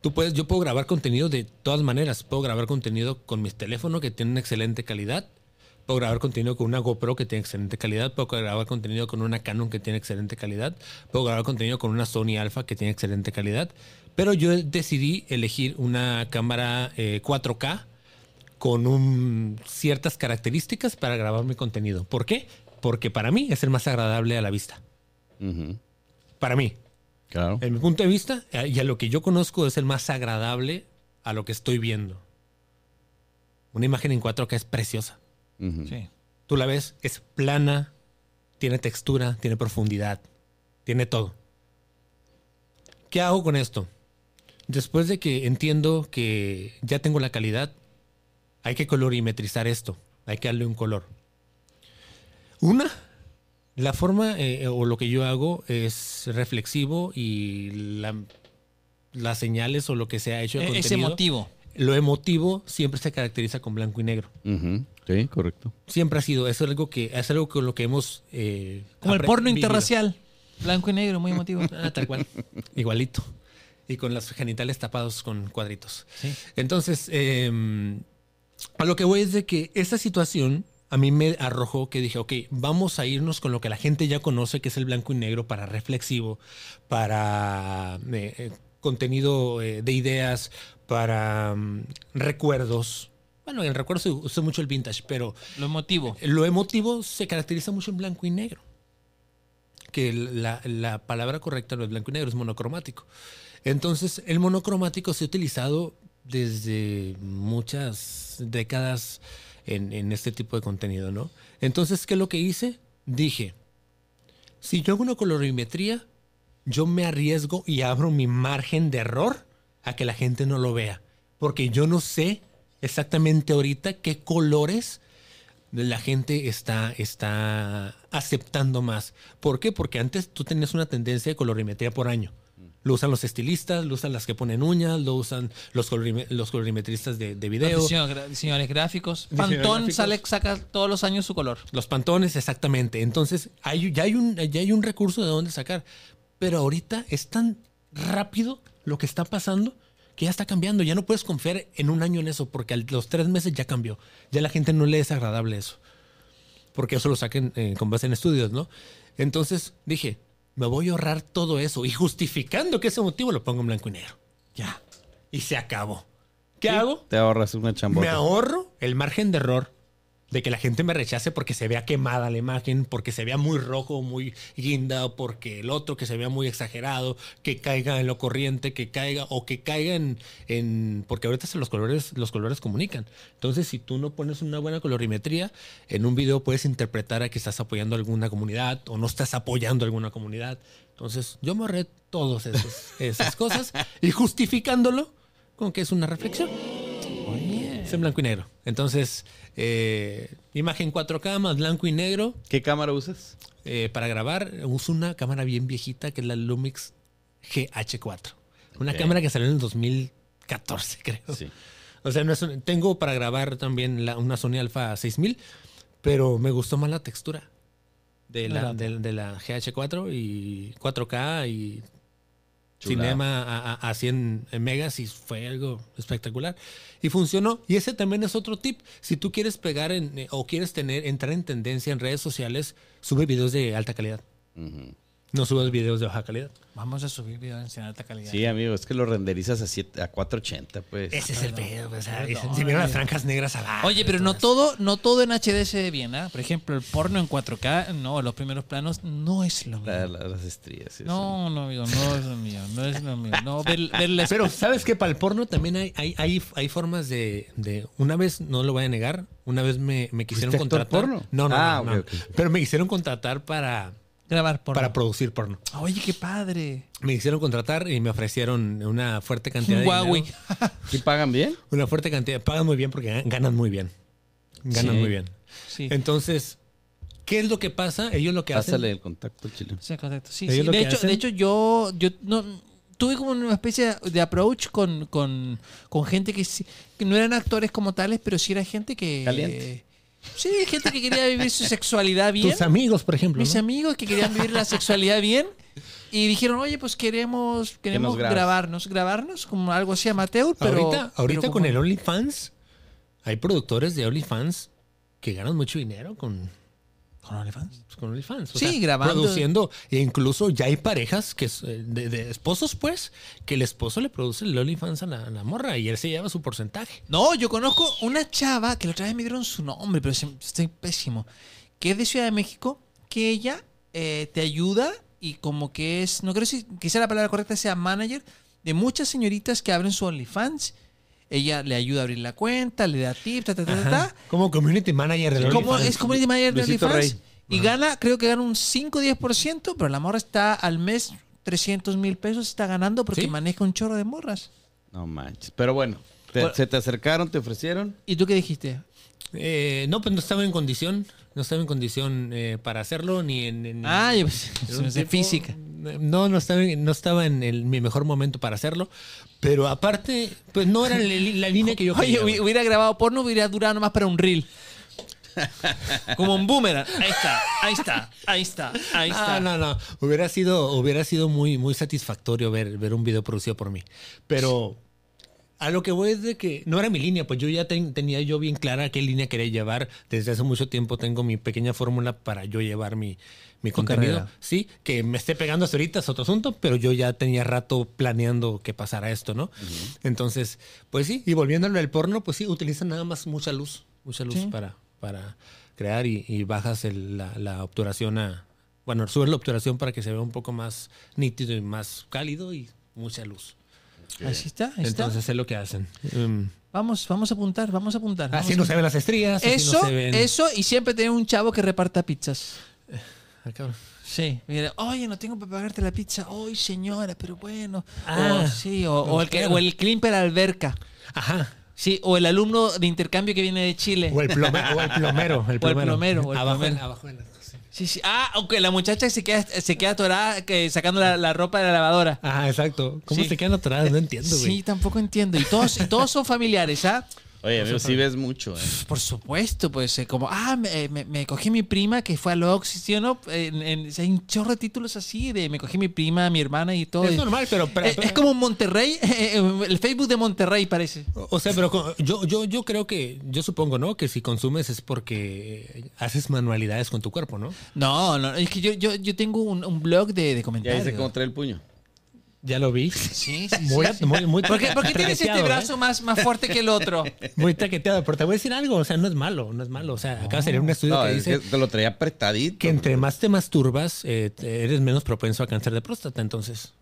S3: Tú puedes, yo puedo grabar contenido de todas maneras. Puedo grabar contenido con mi teléfono que tiene una excelente calidad. Puedo grabar contenido con una GoPro que tiene excelente calidad. Puedo grabar contenido con una Canon que tiene excelente calidad. Puedo grabar contenido con una Sony Alpha que tiene excelente calidad. Pero yo decidí elegir una cámara eh, 4K con un- ciertas características para grabar mi contenido. ¿Por qué? Porque para mí es el más agradable a la vista. Para mí.
S1: Claro.
S3: En mi punto de vista, eh, y a lo que yo conozco es el más agradable a lo que estoy viendo. Una imagen en 4K es preciosa.
S4: Sí.
S3: Tú la ves, es plana, tiene textura, tiene profundidad, tiene todo. ¿Qué hago con esto? Después de que entiendo que ya tengo la calidad, hay que colorimetrizar esto, hay que darle un color. Una, la forma eh, o lo que yo hago es reflexivo y la- las señales o lo que se ha hecho de
S4: E- Es emotivo.
S3: lo emotivo siempre se caracteriza con blanco y negro.
S1: Sí, correcto.
S3: Siempre ha sido, eso es algo que es algo con lo que hemos eh,
S4: Como el porno interracial. Blanco y negro, muy emotivo.
S3: Ah, tal cual. Igualito. Y con los genitales tapados con cuadritos.
S4: Sí.
S3: Entonces, eh, a lo que voy es de que esta situación a mí me arrojó que dije, ok, vamos a irnos con lo que la gente ya conoce, que es el blanco y negro para reflexivo, para eh, eh, contenido eh, de ideas, para mm, recuerdos. Bueno, en recuerdos se usa mucho el vintage, pero
S4: Lo emotivo.
S3: lo emotivo se caracteriza mucho en blanco y negro. Que la, la palabra correcta no es blanco y negro, es monocromático. Entonces, el monocromático se ha utilizado desde muchas décadas en, este tipo de contenido, ¿no? Entonces, ¿qué es lo que hice? Dije, si yo hago una colorimetría, yo me arriesgo y abro mi margen de error a que la gente no lo vea. Porque yo no sé exactamente ahorita qué colores la gente está, está aceptando más. ¿Por qué? Porque antes tú tenías una tendencia de colorimetría por año. Lo usan los estilistas, lo usan las que ponen uñas, lo usan los, colorime- los colorimetristas de, de video.
S4: Diseñadores gráficos.
S3: Diseñadores
S4: Pantón
S3: gráficos.
S4: sale, saca todos los años su color.
S3: Los pantones, exactamente. Entonces, hay, ya, hay un, ya hay un recurso de dónde sacar. Pero ahorita es tan rápido lo que está pasando que ya está cambiando. Ya no puedes confiar en un año en eso porque a los tres meses ya cambió. Ya la gente no le es agradable eso. Porque eso lo saquen eh, con base en estudios, ¿no? Entonces dije, me voy a ahorrar todo eso y justificando que ese motivo lo pongo en blanco y negro. Ya. Y se acabó. ¿Qué hago?
S1: Te ahorras una
S3: Me
S1: chambota.
S3: ahorro el margen de error de que la gente me rechace porque se vea quemada la imagen, porque se vea muy rojo, muy guinda, porque el otro que se vea muy exagerado, que caiga en lo corriente, que caiga, o que caiga en, en- porque ahorita los colores, los colores comunican. Entonces, si tú no pones una buena colorimetría, en un video puedes interpretar a que estás apoyando a alguna comunidad o no estás apoyando a alguna comunidad. Entonces, yo me todas esas cosas y justificándolo con que es una reflexión. Es en blanco y negro. Entonces, eh, imagen 4K más blanco y negro.
S1: ¿Qué cámara usas?
S3: Eh, para grabar uso una cámara bien viejita que es la Lumix GH4. Una cámara que salió en el 2014, creo.
S1: Sí.
S3: O sea, no es un- tengo para grabar también la- una Sony Alpha 6000, pero me gustó más la textura de la, de, de la GH4 y 4K y
S1: Chulada.
S3: cinema a, a- a 100 megas y fue algo espectacular. Y funcionó. Y ese también es otro tip. Si tú quieres pegar en, eh, o quieres tener, entrar en tendencia en redes sociales, sube videos de alta calidad. No subas videos de baja calidad.
S4: Vamos a subir videos en alta calidad.
S1: Sí, amigo, es que lo renderizas a, siete- a 480, pues.
S3: Ese es el pedo. O sea,
S4: Perdón,
S3: si vieron las franjas negras abajo.
S4: Oye, pero no todo, no todo en HD se ve bien, ¿ah? Por ejemplo, el porno en 4K, no, los primeros planos no es lo mío.
S1: La- la- las estrías. y eso.
S4: No, no, amigo, no es lo mío, no es lo mío. No, ver, ver la-
S3: Pero sabes que para el porno también hay, hay, hay, hay formas de, de- Una vez, no lo voy a negar, una vez me, me quisieron
S1: ¿Fuiste actor
S3: contratar.
S1: porno?
S3: No, no,
S1: Ah,
S3: no, no.
S1: ok, ok.
S3: Pero me quisieron contratar para,
S4: grabar porno.
S3: para producir porno.
S4: Oye, qué padre.
S3: Me quisieron contratar y me ofrecieron una fuerte cantidad
S4: Un
S3: de
S4: Huawei.
S1: ¿Sí pagan bien?
S3: Una fuerte cantidad. Pagan muy bien porque ganan muy bien. Ganan
S4: Sí.
S3: muy bien.
S4: Sí.
S3: Entonces, ¿qué es lo que pasa? Ellos lo que
S1: Pásale
S3: hacen.
S1: el contacto, chile.
S4: Sí, correcto. Sí,
S3: Ellos
S4: sí.
S3: lo
S4: De,
S3: que
S4: hecho,
S3: hacen-
S4: de hecho, yo, yo no, tuve como una especie de approach con, con, con gente que, sí- que no eran actores como tales, pero sí era gente que...
S1: Caliente.
S4: Sí, gente que quería vivir su sexualidad bien.
S3: Tus amigos, por ejemplo.
S4: Mis
S3: ¿no?
S4: amigos que querían vivir la sexualidad bien. Y dijeron, oye, pues queremos, queremos grabarnos, grabarnos como algo así amateur, pero...
S3: ahorita ahorita
S4: pero
S3: con
S4: como-
S3: el OnlyFans, hay productores de OnlyFans que ganan mucho dinero con,
S4: ¿Con OnlyFans?
S3: pues, con OnlyFans. O
S4: Sí,
S3: sea,
S4: grabando.
S3: Produciendo. E incluso ya hay parejas que eh, de, de esposos, pues, que el esposo le produce el OnlyFans a la, a la morra y él se lleva su porcentaje.
S4: No, yo conozco una chava que la otra vez me dieron su nombre, pero estoy pésimo. Que es de Ciudad de México, que ella eh, te ayuda y como que es, no creo si quizá la palabra correcta sea manager de muchas señoritas que abren su OnlyFans. Ella le ayuda a abrir la cuenta, le da tips, ta, ta, ta, ta.
S3: Como community manager del
S4: Como es community manager de OnlyFans.
S1: Rey.
S4: Y gana, creo que gana un 5-10%, pero la morra está al mes 300 mil pesos, está ganando porque
S3: ¿Sí?
S4: maneja un chorro de morras.
S1: No manches. Pero bueno, te-
S4: Bueno.
S1: ¿se te acercaron, te ofrecieron?
S4: ¿Y tú qué dijiste?
S3: Eh, no, pues no estaba en condición. No estaba en condición eh, para hacerlo ni en. en-
S4: Ah, yo pues,
S3: en tiempo-
S4: física.
S3: No, no estaba, no estaba en el- mi mejor momento para hacerlo. Pero aparte, pues no era la, la línea que yo
S4: Oye,
S3: quería. güey.
S4: hubiera grabado porno, hubiera durado nomás para un reel. Como un boomerang. Ahí está, ahí está, ahí está, ahí está.
S3: Ah, no, no. Hubiera sido, hubiera sido muy, muy satisfactorio ver, ver un video producido por mí. Pero a lo que voy es de que no era mi línea, pues yo ya ten- tenía yo bien clara qué línea quería llevar. Desde hace mucho tiempo tengo mi pequeña fórmula para yo llevar mi, mi contenido.
S4: carrera.
S3: Sí, que me esté pegando hasta ahorita es otro asunto, pero yo ya tenía rato planeando que pasara esto, ¿no? Entonces, pues sí, y volviendo al porno, pues sí, utilizan nada más mucha luz, mucha luz
S4: Sí.
S3: para, para crear y, y bajas el- la, la obturación a... Bueno, subes la obturación para que se vea un poco más nítido y más cálido y mucha luz.
S4: Ahí está, ahí está.
S3: Entonces es lo que hacen. Um,
S4: Vamos, vamos a apuntar, vamos a apuntar.
S3: así no se ven las estrías, así
S4: Eso,
S3: no se ven...
S4: eso, y siempre tener un chavo que reparta pizzas.
S3: Ah, cabrón.
S4: Sí, mira, oye, no tengo para pagarte la pizza. Ay, señora, pero bueno.
S3: Ah,
S4: o, sí, o, o el o el climper alberca.
S3: Ajá.
S4: Sí, o el alumno de intercambio que viene de Chile.
S3: O el, plome- o el plomero. El
S4: O el
S3: plomero.
S4: plomero, o el
S3: abajo,
S4: plomero.
S3: abajo de la.
S4: Sí, sí. Ah, aunque la muchacha se queda, se queda atorada que, sacando la, la ropa de la lavadora.
S3: Ajá, exacto. ¿Cómo
S4: Sí.
S3: se quedan atoradas? No entiendo, güey.
S4: Sí, tampoco entiendo. Y todos, y todos son familiares, ¿ah?
S1: Oye, amigo, sí ves mucho, ¿eh?
S4: Por supuesto, pues eh, como, ah, me, me- me cogí mi prima que fue al Oxy, ¿sí o no? En- en- hay un chorro de títulos así de me cogí mi prima, mi hermana y todo.
S3: Es
S4: Y-
S3: normal, pero... pero-
S4: Eh, es como Monterrey, eh, el Facebook de Monterrey parece.
S3: O sea, pero yo, yo, yo creo que, yo supongo, ¿no? Que si consumes es porque eh, haces manualidades con tu cuerpo, ¿no?
S4: No, no, es que yo, yo, yo tengo un, un blog de, de
S1: Ya
S4: comentarios.
S1: dice cómo trae el puño.
S3: Ya lo vi.
S4: Sí, sí,
S3: Muy,
S4: sí, sí.
S3: muy, muy
S4: ¿Por qué, por qué tienes este brazo
S3: ¿eh?
S4: más, más fuerte que el otro?
S3: Muy taqueteado, pero te voy a decir algo, o sea, no es malo, no es malo. O sea, acá sería un estudio
S1: No,
S3: que
S1: es
S3: dice
S1: que te lo traía apretadito.
S3: que entre más te masturbas, eh, eres menos propenso a cáncer de próstata, entonces.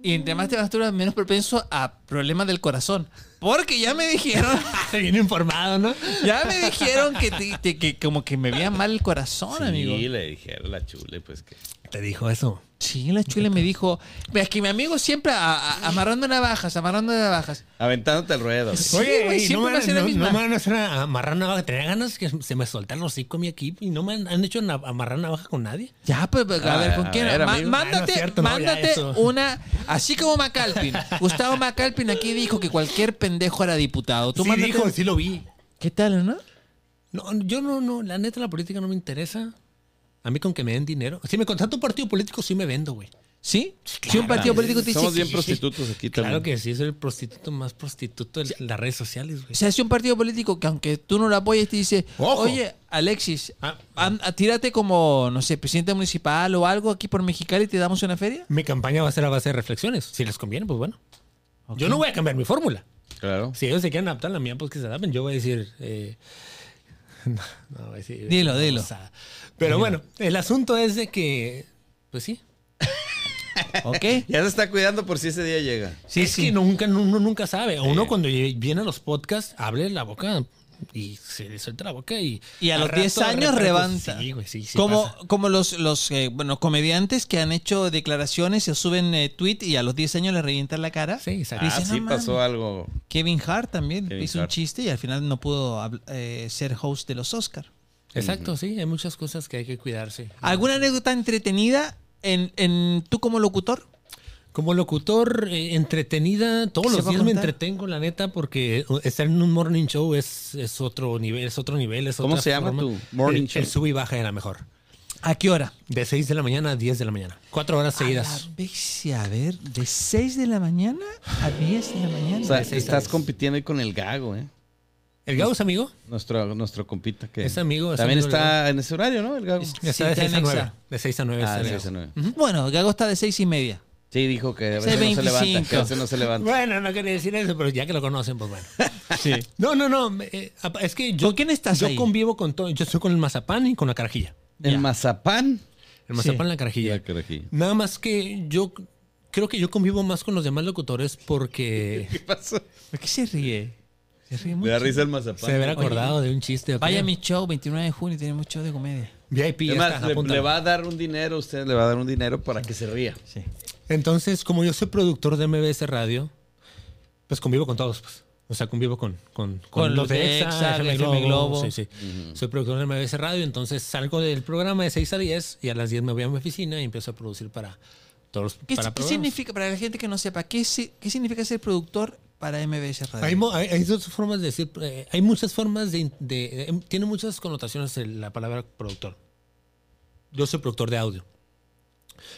S4: Y entre más te masturbas, menos propenso a problemas del corazón. Porque ya me dijeron,
S3: Bien informado, ¿no?
S4: ya me dijeron que, te- te- que como que me veía mal el corazón,
S1: Sí,
S4: amigo.
S1: le dijeron la chule, pues que.
S3: Te dijo eso.
S4: Sí, la chule me dijo, "Ve, es que mi amigo siempre a- a- amarrando navajas, amarrando navajas.
S1: Aventándote el ruedo.
S4: Sí,
S3: Oye,
S4: güey, siempre
S3: no
S4: me hace la
S3: no-
S4: misma.
S3: no me van a hacer a- amarrar navaja. Tenía ganas que se me soltaran los hocico mi equipo y no me han, han hecho na- amarrar navaja con nadie.
S4: Ya, pues, pues, a
S1: Ah,
S4: ver, ¿con
S1: a
S4: quién?
S1: ver,
S4: Ma-
S1: amigo.
S4: mándate,
S3: Ah, no cierto,
S4: mándate una, así como Macalpin. Gustavo Macalpin aquí dijo que cualquier pendejo era diputado. Tú
S3: sí
S4: mándate-
S3: dijo, sí lo vi.
S4: ¿Qué tal, no?
S3: No, yo no, no, la neta la política no me interesa. A mí con que me den dinero. Si me contrata un partido político, sí me vendo, güey.
S4: ¿Sí? Si un partido político te dice
S1: Somos bien prostitutos aquí también.
S3: Claro que sí, soy el prostituto más prostituto de las redes sociales,
S4: O
S3: güey.
S4: sea, si un partido político que aunque tú no lo apoyes te dice,
S3: Ojo.
S4: oye, Alexis,
S3: Ah.
S4: tírate como, no sé, presidente municipal o algo aquí por Mexicali y te damos una feria.
S3: Mi campaña va a ser a base de reflexiones. Si les conviene, pues bueno. Yo no voy a cambiar mi fórmula.
S1: Claro.
S3: Si ellos se quieren adaptar a la mía, pues que se adapten. Yo voy a decir. eh, no, no voy a decir.
S4: Dilo, dilo.
S3: pero bueno, el asunto es de que. Pues sí.
S4: ¿Ok?
S1: Ya se está cuidando por si ese día llega.
S4: Sí,
S3: es
S4: sí.
S3: que nunca, uno nunca sabe. Uno cuando viene a los podcasts, abre la boca y se le suelta la boca y.
S4: Y a los
S3: rato
S4: 10 años levanta.
S3: Sí, güey, sí, sí
S4: como,
S3: pasa.
S4: como los, los eh, bueno, comediantes que han hecho declaraciones, se suben eh, tweet y a los 10 años le revientan la cara.
S3: Sí, exacto.
S1: Ah,
S4: Dice,
S1: sí
S4: "No
S1: pasó
S4: mames".
S1: algo.
S4: Kevin Hart también
S1: Kevin
S4: hizo
S1: Hart.
S4: un chiste y al final no pudo eh, ser host de los Oscar.
S3: Exacto, sí. Hay muchas cosas que hay que cuidarse.
S4: ¿Alguna anécdota entretenida en, en tú como locutor?
S3: Como locutor eh, entretenida, todos
S4: ¿Se
S3: los
S4: a
S3: días me entretengo, la neta, porque estar en un morning show es, es otro nivel, es otro nivel, es
S1: ¿Cómo
S3: otra
S1: se llama
S3: forma.
S1: tu morning
S3: el,
S1: show?
S3: El sub y baja era mejor.
S4: ¿A qué hora?
S3: De 6 de la mañana a 10 de la mañana. Cuatro horas
S4: A la
S3: seguidas.
S4: a ver, de 6 de la mañana a 10 de la mañana.
S1: O sea,
S3: De a
S1: estás compitiendo ahí con el Gago, ¿eh?
S3: ¿El Gabo es amigo?
S1: Nuestro, nuestro compita que...
S3: Es amigo, es
S1: También
S3: amigo
S1: está en ese horario, ¿no? El Gago.
S4: Es-
S3: Está
S4: Sí,
S3: de
S4: está
S3: 6 a
S4: en
S3: 9.
S4: Exa.
S3: De 6 a 9
S1: Ah,
S3: está
S1: sí,
S3: el
S1: ese
S3: Gabo.
S1: no.
S4: Bueno, Gago está de 6 y media.
S1: Sí, dijo que a veces no se levanta, que a veces no se levanta.
S3: Bueno, no quería decir eso, pero ya que lo conocen, pues bueno.
S4: Sí.
S3: No, no, no. eh, es que yo.
S4: ¿Con quién estás
S3: Yo
S4: ahí?
S3: convivo con todo. Yo estoy con el mazapán y con la carajilla.
S1: El
S4: Ya.
S1: mazapán.
S3: El mazapán
S4: Sí.
S3: y la carajilla.
S1: Ya, carajillo.
S3: Nada más que yo creo que yo convivo más con los demás locutores porque
S1: ¿Qué pasó?
S4: ¿Por qué se ríe? Se ríe
S1: Me da
S4: mucho.
S1: risa el mazapán.
S3: se haber acordado de un chiste. ¿o qué?
S4: Vaya mi show, 29 de junio, tenemos show de comedia.
S3: VIP.
S1: Además,
S3: está,
S1: le, le va a dar un dinero, usted le va a dar un dinero para que se ría.
S4: Sí.
S3: Entonces, como yo soy productor de MBS Radio, pues convivo con todos. Pues. O sea, convivo con, con,
S4: Con
S3: los
S4: los
S3: de EXA,
S4: Exa,
S3: FM
S4: de
S3: Globo.
S4: FM Globo.
S3: Sí, sí. Soy productor de MBS Radio, entonces salgo del programa de 6 a 10 y a las 10 me voy a mi oficina y empiezo a producir para todos los
S4: ¿Qué,
S3: para
S4: qué significa, para la gente que no sepa, qué, qué significa ser productor para MBS Radio?
S3: Hay, hay- hay dos formas de decir, eh, hay muchas formas de, de- eh, tiene muchas connotaciones el- la palabra productor. Yo soy productor de audio.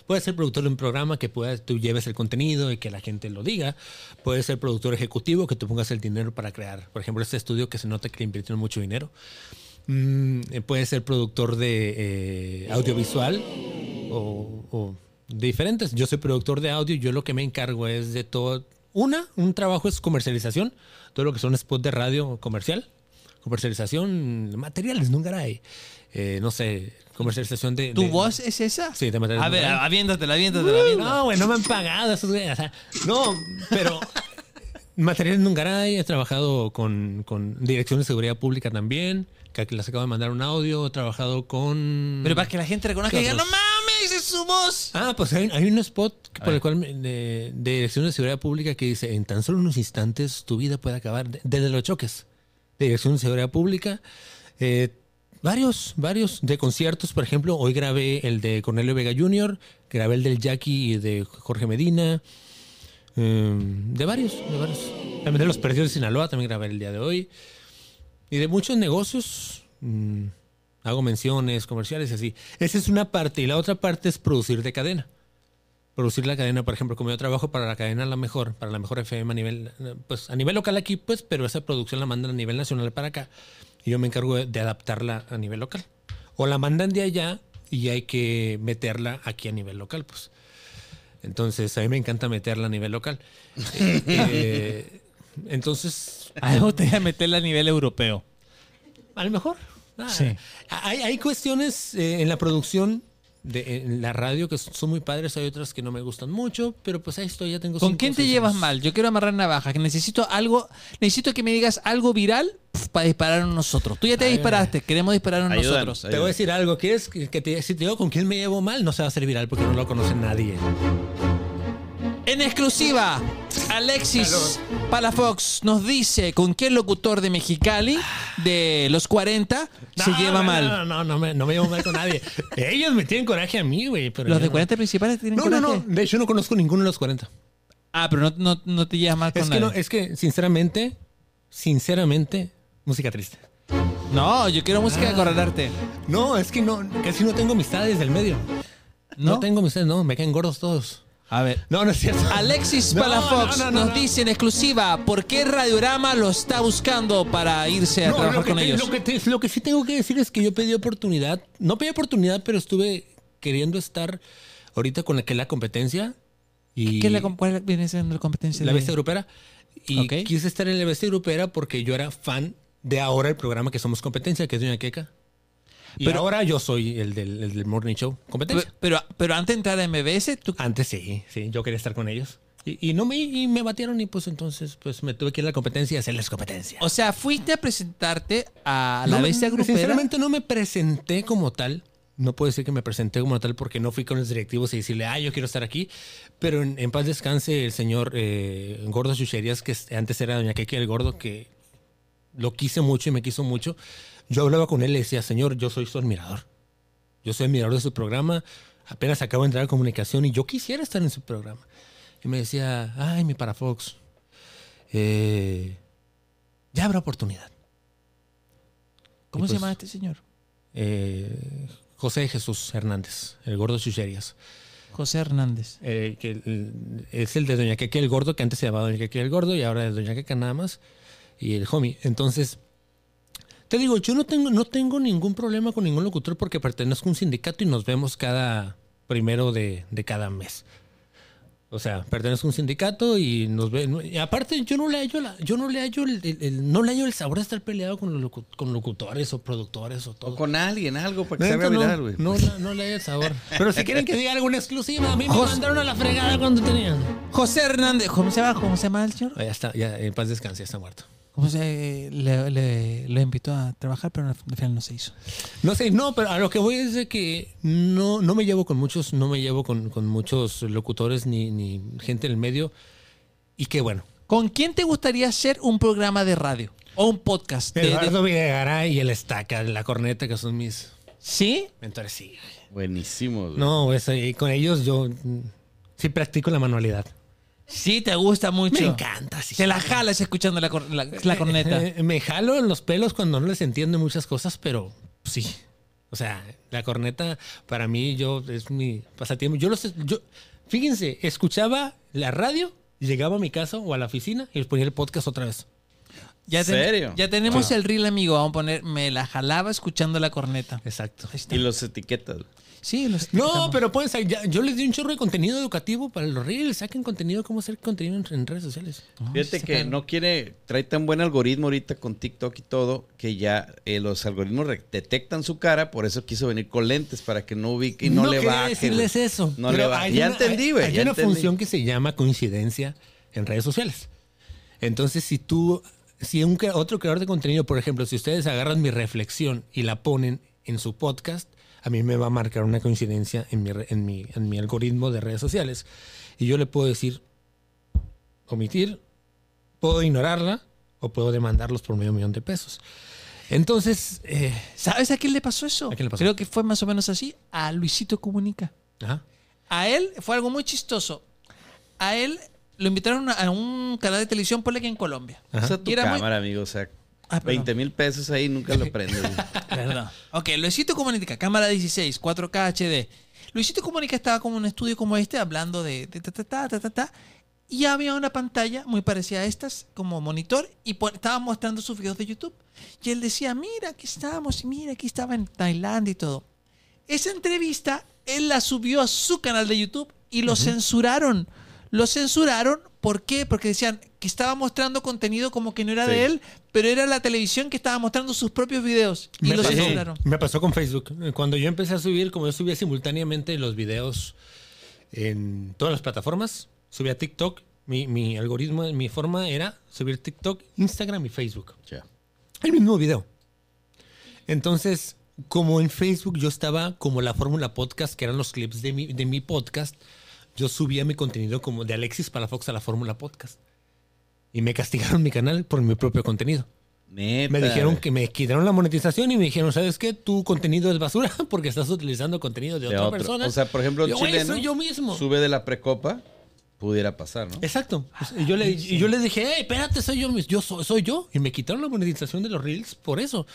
S3: Puedes ser productor de un programa que puedas, tú lleves el contenido y que la gente lo diga. Puedes ser productor ejecutivo que tú pongas el dinero para crear. Por ejemplo, este estudio que se nota que invirtieron mucho dinero. Mm, eh, puedes ser productor de eh, audiovisual o, o diferentes. Yo soy productor de audio yo lo que me encargo es de todo. Una, un trabajo es comercialización, todo lo que son spots de radio comercial, comercialización, materiales, nunca hay. Eh, no sé, comercialización de.
S4: ¿Tu
S3: de-
S4: voz es esa?
S3: Sí, de materiales.
S4: A ver, aviéntatela, aviéntatela, aviéntatela.
S3: No, güey, no me han pagado esos güeyes. o sea, no, pero materiales Nungaray, he trabajado con, con Dirección de Seguridad Pública también, que les acabo de mandar un audio, he trabajado con...
S4: Pero para que la gente reconozca y
S3: ¿Qué
S4: diga, no mames, es su voz.
S3: Ah, pues hay, hay un spot que- por el cual de, de Dirección de Seguridad Pública que dice, en tan solo unos instantes tu vida puede acabar de- desde los choques. Dirección de Seguridad Pública. Eh, varios, varios de conciertos, por ejemplo, hoy grabé el de Cornelio Vega Jr., grabé el del Jackie y de Jorge Medina. eh, de varios, de varios. También de los Perdidos de Sinaloa, también grabé el día de hoy. Y de muchos negocios. mm, hago menciones comerciales y así. Esa es una parte. Y la otra parte es producir de cadena. Producir la cadena, por ejemplo, como yo trabajo para la cadena La Mejor, para la Mejor FM a nivel, pues a nivel local aquí, pues, pero esa producción la mandan a nivel nacional para acá. Y yo me encargo de, de adaptarla a nivel local. O la mandan de allá y hay que meterla aquí a nivel local, pues. Entonces, a mí me encanta meterla a nivel local. Eh, eh, entonces,
S4: A mí me gustaría meterla a nivel europeo.
S3: a lo mejor. Ah,
S4: Sí.
S3: Hay, hay cuestiones eh, en la producción de en la radio que son muy padres, hay otras que no me gustan mucho, pero pues ahí estoy, ya tengo
S4: ¿Con quién te llevas mal? Yo quiero amarrar navajas, que necesito algo, necesito que me digas algo viral, pf, para dispararnos nosotros. Tú ya te
S3: Ay,
S4: disparaste, queremos dispararnos
S1: Ayúdanos,
S4: nosotros.
S3: Te voy a decir algo. ¿Quieres que que te, si te digo con quién me llevo mal? No se va a hacer viral porque no lo conoce nadie.
S4: En exclusiva, Alexis Palafox nos dice con qué locutor de Mexicali de los 40 se lleva
S3: no,
S4: mal.
S3: No, no, no, me, no me llevo mal con nadie. Ellos me tienen coraje a mí, güey. pero
S4: Los
S3: yo
S4: de
S3: no.
S4: 40 principales tienen
S3: No, no,
S4: coraje.
S3: no. De hecho, no conozco ninguno de los 40.
S4: Ah, pero no, no, no te llevas mal con
S3: Es que,
S4: nadie.
S3: no, es que, sinceramente, sinceramente, música triste.
S4: No, yo quiero música de acorralarte.
S3: No, es que no, casi no tengo amistades del medio.
S4: ¿No?
S3: No, tengo amistades, no, me caen gordos todos.
S4: A ver.
S3: No, no es cierto.
S4: Alexis
S3: No,
S4: Palafox
S3: no, no, no,
S4: nos
S3: no.
S4: dice en exclusiva por qué Radiorama lo está buscando para irse a trabajar con
S3: te-
S4: ellos.
S3: lo que te- lo que sí tengo que decir es que yo pedí oportunidad. No pedí oportunidad, pero estuve queriendo estar ahorita con la que es la competencia. Y
S4: ¿Qué es la, ¿Cuál viene siendo la competencia?
S3: la
S4: de-
S3: bestia grupera. Y quise estar en la bestia grupera porque yo era fan de ahora el programa que somos competencia, que es Doña Queca. Y
S4: Pero-
S3: ahora yo soy el del, el del Morning Show,
S4: Pero,
S3: competencia.
S4: pero, pero antes de entrar a MBS, tú...
S3: Antes sí, sí, yo quería estar con ellos. Y, y no me, y me batieron y pues entonces pues me tuve que ir a la competencia y hacerles competencia.
S4: O sea, fuiste a presentarte a
S3: No
S4: la
S3: me-
S4: bestia grupera.
S3: Sinceramente no me presenté como tal. No puedo decir que me presenté como tal porque no fui con los directivos y decirle, ah, yo quiero estar aquí. Pero en, en paz descanse el señor eh, Gordo Chucherías, que es- antes era Doña Keke el Gordo, que lo quise mucho y me quiso mucho. Yo hablaba con él y le decía, señor, yo soy su admirador. Yo soy admirador de su programa. Apenas acabo de entrar a comunicación y yo quisiera estar en su programa. Y me decía, ay, mi parafox, eh, ya habrá oportunidad.
S4: ¿Cómo
S3: Y
S4: se
S3: pues-
S4: llama este señor?
S3: eh, José Jesús Hernández, el gordo Chucherías.
S4: José Hernández.
S3: Eh, que el- es el de Doña Queque el Gordo, que antes se llamaba Doña Queque el Gordo y ahora es Doña Queque nada más. Y el homie. Entonces, te digo, yo no tengo, no tengo ningún problema con ningún locutor porque pertenezco a un sindicato y nos vemos cada primero de, de cada mes. O sea, pertenezco a un sindicato y nos ven. Y aparte, yo no le hallo, la- yo no le hallo el, el- el- no le hallo el sabor de estar peleado con, los locu- con locutores o productores o todo.
S1: O con alguien, algo para que se haga
S3: no,
S1: viral, güey.
S3: no, no, no le hay el sabor. Pero si quieren que diga alguna exclusiva, a mí me mandaron a la fregada cuando tenían.
S4: José Hernández. ¿Cómo se llama? ¿Cómo se llama el señor?
S3: Ya está, ya en paz descanse, ya está muerto.
S4: ¿Cómo se le, le- invitó a trabajar, pero al final no se hizo?
S3: No sé, no, pero a lo que voy es de que no, no me llevo con muchos, no me llevo con, con muchos locutores ni, ni gente en el medio. Y qué bueno.
S4: ¿Con quién te gustaría hacer un programa de radio? O un podcast. de- de-
S3: Eduardo Videgaray y el Estaca, la corneta, que son mis
S4: ¿Sí?
S3: mentores, sí.
S1: Buenísimo, güey.
S3: No, pues, con ellos yo mm, sí practico la manualidad.
S4: Sí, te gusta mucho.
S3: Me encanta, sí.
S4: Se la jalas escuchando la, cor- la- la corneta.
S3: Eh, me jalo en los pelos cuando no les entiendo muchas cosas, pero sí. O sea, la corneta para mí yo es mi pasatiempo. Yo los yo fíjense, escuchaba la radio, llegaba a mi casa o a la oficina y les ponía el podcast otra vez.
S4: Ya ten-
S1: ¿Serio?
S4: Ya tenemos el reel, amigo. Vamos a poner, me la jalaba escuchando la corneta.
S3: Exacto.
S4: Ahí está.
S1: Y los etiquetas.
S4: Sí, los
S3: No, pero pueden yo les di un chorro de contenido educativo para los reels, saquen contenido, cómo hacer contenido en, en redes sociales.
S1: Fíjate
S4: sí,
S1: que no quiere, trae tan buen algoritmo ahorita con TikTok y todo, que ya eh, los algoritmos detectan su cara, por eso quiso venir con lentes, para que no ubique y no, le
S3: quería
S1: baje.
S3: decirles eso.
S1: No
S3: pero
S1: le
S3: hay
S1: Ya
S3: una-
S1: entendí, güey.
S3: Hay,
S1: ya
S3: una
S1: entendí.
S3: función que se llama coincidencia en redes sociales. Entonces, si tú, si un otro creador de contenido, por ejemplo, si ustedes agarran mi reflexión y la ponen en su podcast, a mí me va a marcar una coincidencia en mi, en mi, en mi algoritmo de redes sociales. Y yo le puedo decir, omitir, puedo ignorarla o puedo demandarlos por medio millón de pesos. Entonces, eh,
S4: ¿Sabes a quién le pasó eso?
S3: ¿A quién le pasó?
S4: Creo que fue más o menos así. A Luisito Comunica.
S3: ajá.
S4: A él fue algo muy chistoso. A él lo invitaron a un canal de televisión, ponle que en Colombia.
S3: Ajá.
S1: Tu
S4: Y era muy-
S1: cámara, amigo. O sea,
S4: Ah, perdón.
S1: 20 mil pesos ahí nunca lo prendes.
S4: Perdón. Ok, Luisito Comunica, cámara 16, 4K HD. Luisito Comunica estaba como en un estudio como este, hablando de, de ta, ta, ta, ta, ta, ta, y había una pantalla muy parecida a estas, como monitor, y estaba mostrando sus videos de YouTube. Y él decía, mira, aquí estamos, y mira, aquí estaba en Tailandia y todo. Esa entrevista, él la subió a su canal de YouTube y lo censuraron. Lo censuraron, ¿por qué? Porque decían que estaba mostrando contenido como que no era
S1: Sí.
S4: de él, pero era la televisión que estaba mostrando sus propios videos. Y
S3: Me
S4: lo
S3: pasó,
S4: censuraron.
S3: me pasó con Facebook. Cuando yo empecé a subir, como yo subía simultáneamente los videos en todas las plataformas, subía TikTok. Mi, mi algoritmo, mi forma era subir TikTok, Instagram y Facebook.
S1: Ya.
S3: El mismo video. Entonces, como en Facebook yo estaba como la fórmula podcast, que eran los clips de mi, de mi podcast, yo subía mi contenido como de Alexis Palafox a la fórmula podcast. Y me castigaron mi canal por mi propio contenido.
S1: Neta.
S3: Me dijeron que me quitaron la monetización y me dijeron, ¿sabes qué? Tu contenido es basura porque estás utilizando contenido de,
S1: De
S3: otra
S1: otro.
S3: persona.
S1: O sea, por ejemplo,
S3: Yo,
S1: chileno
S3: soy yo mismo.
S1: sube de la precopa, pudiera pasar, ¿no?
S3: Exacto. Y yo le, y yo le dije, hey, espérate, soy yo, mis- yo soy, soy yo. Y me quitaron la monetización de los reels por eso.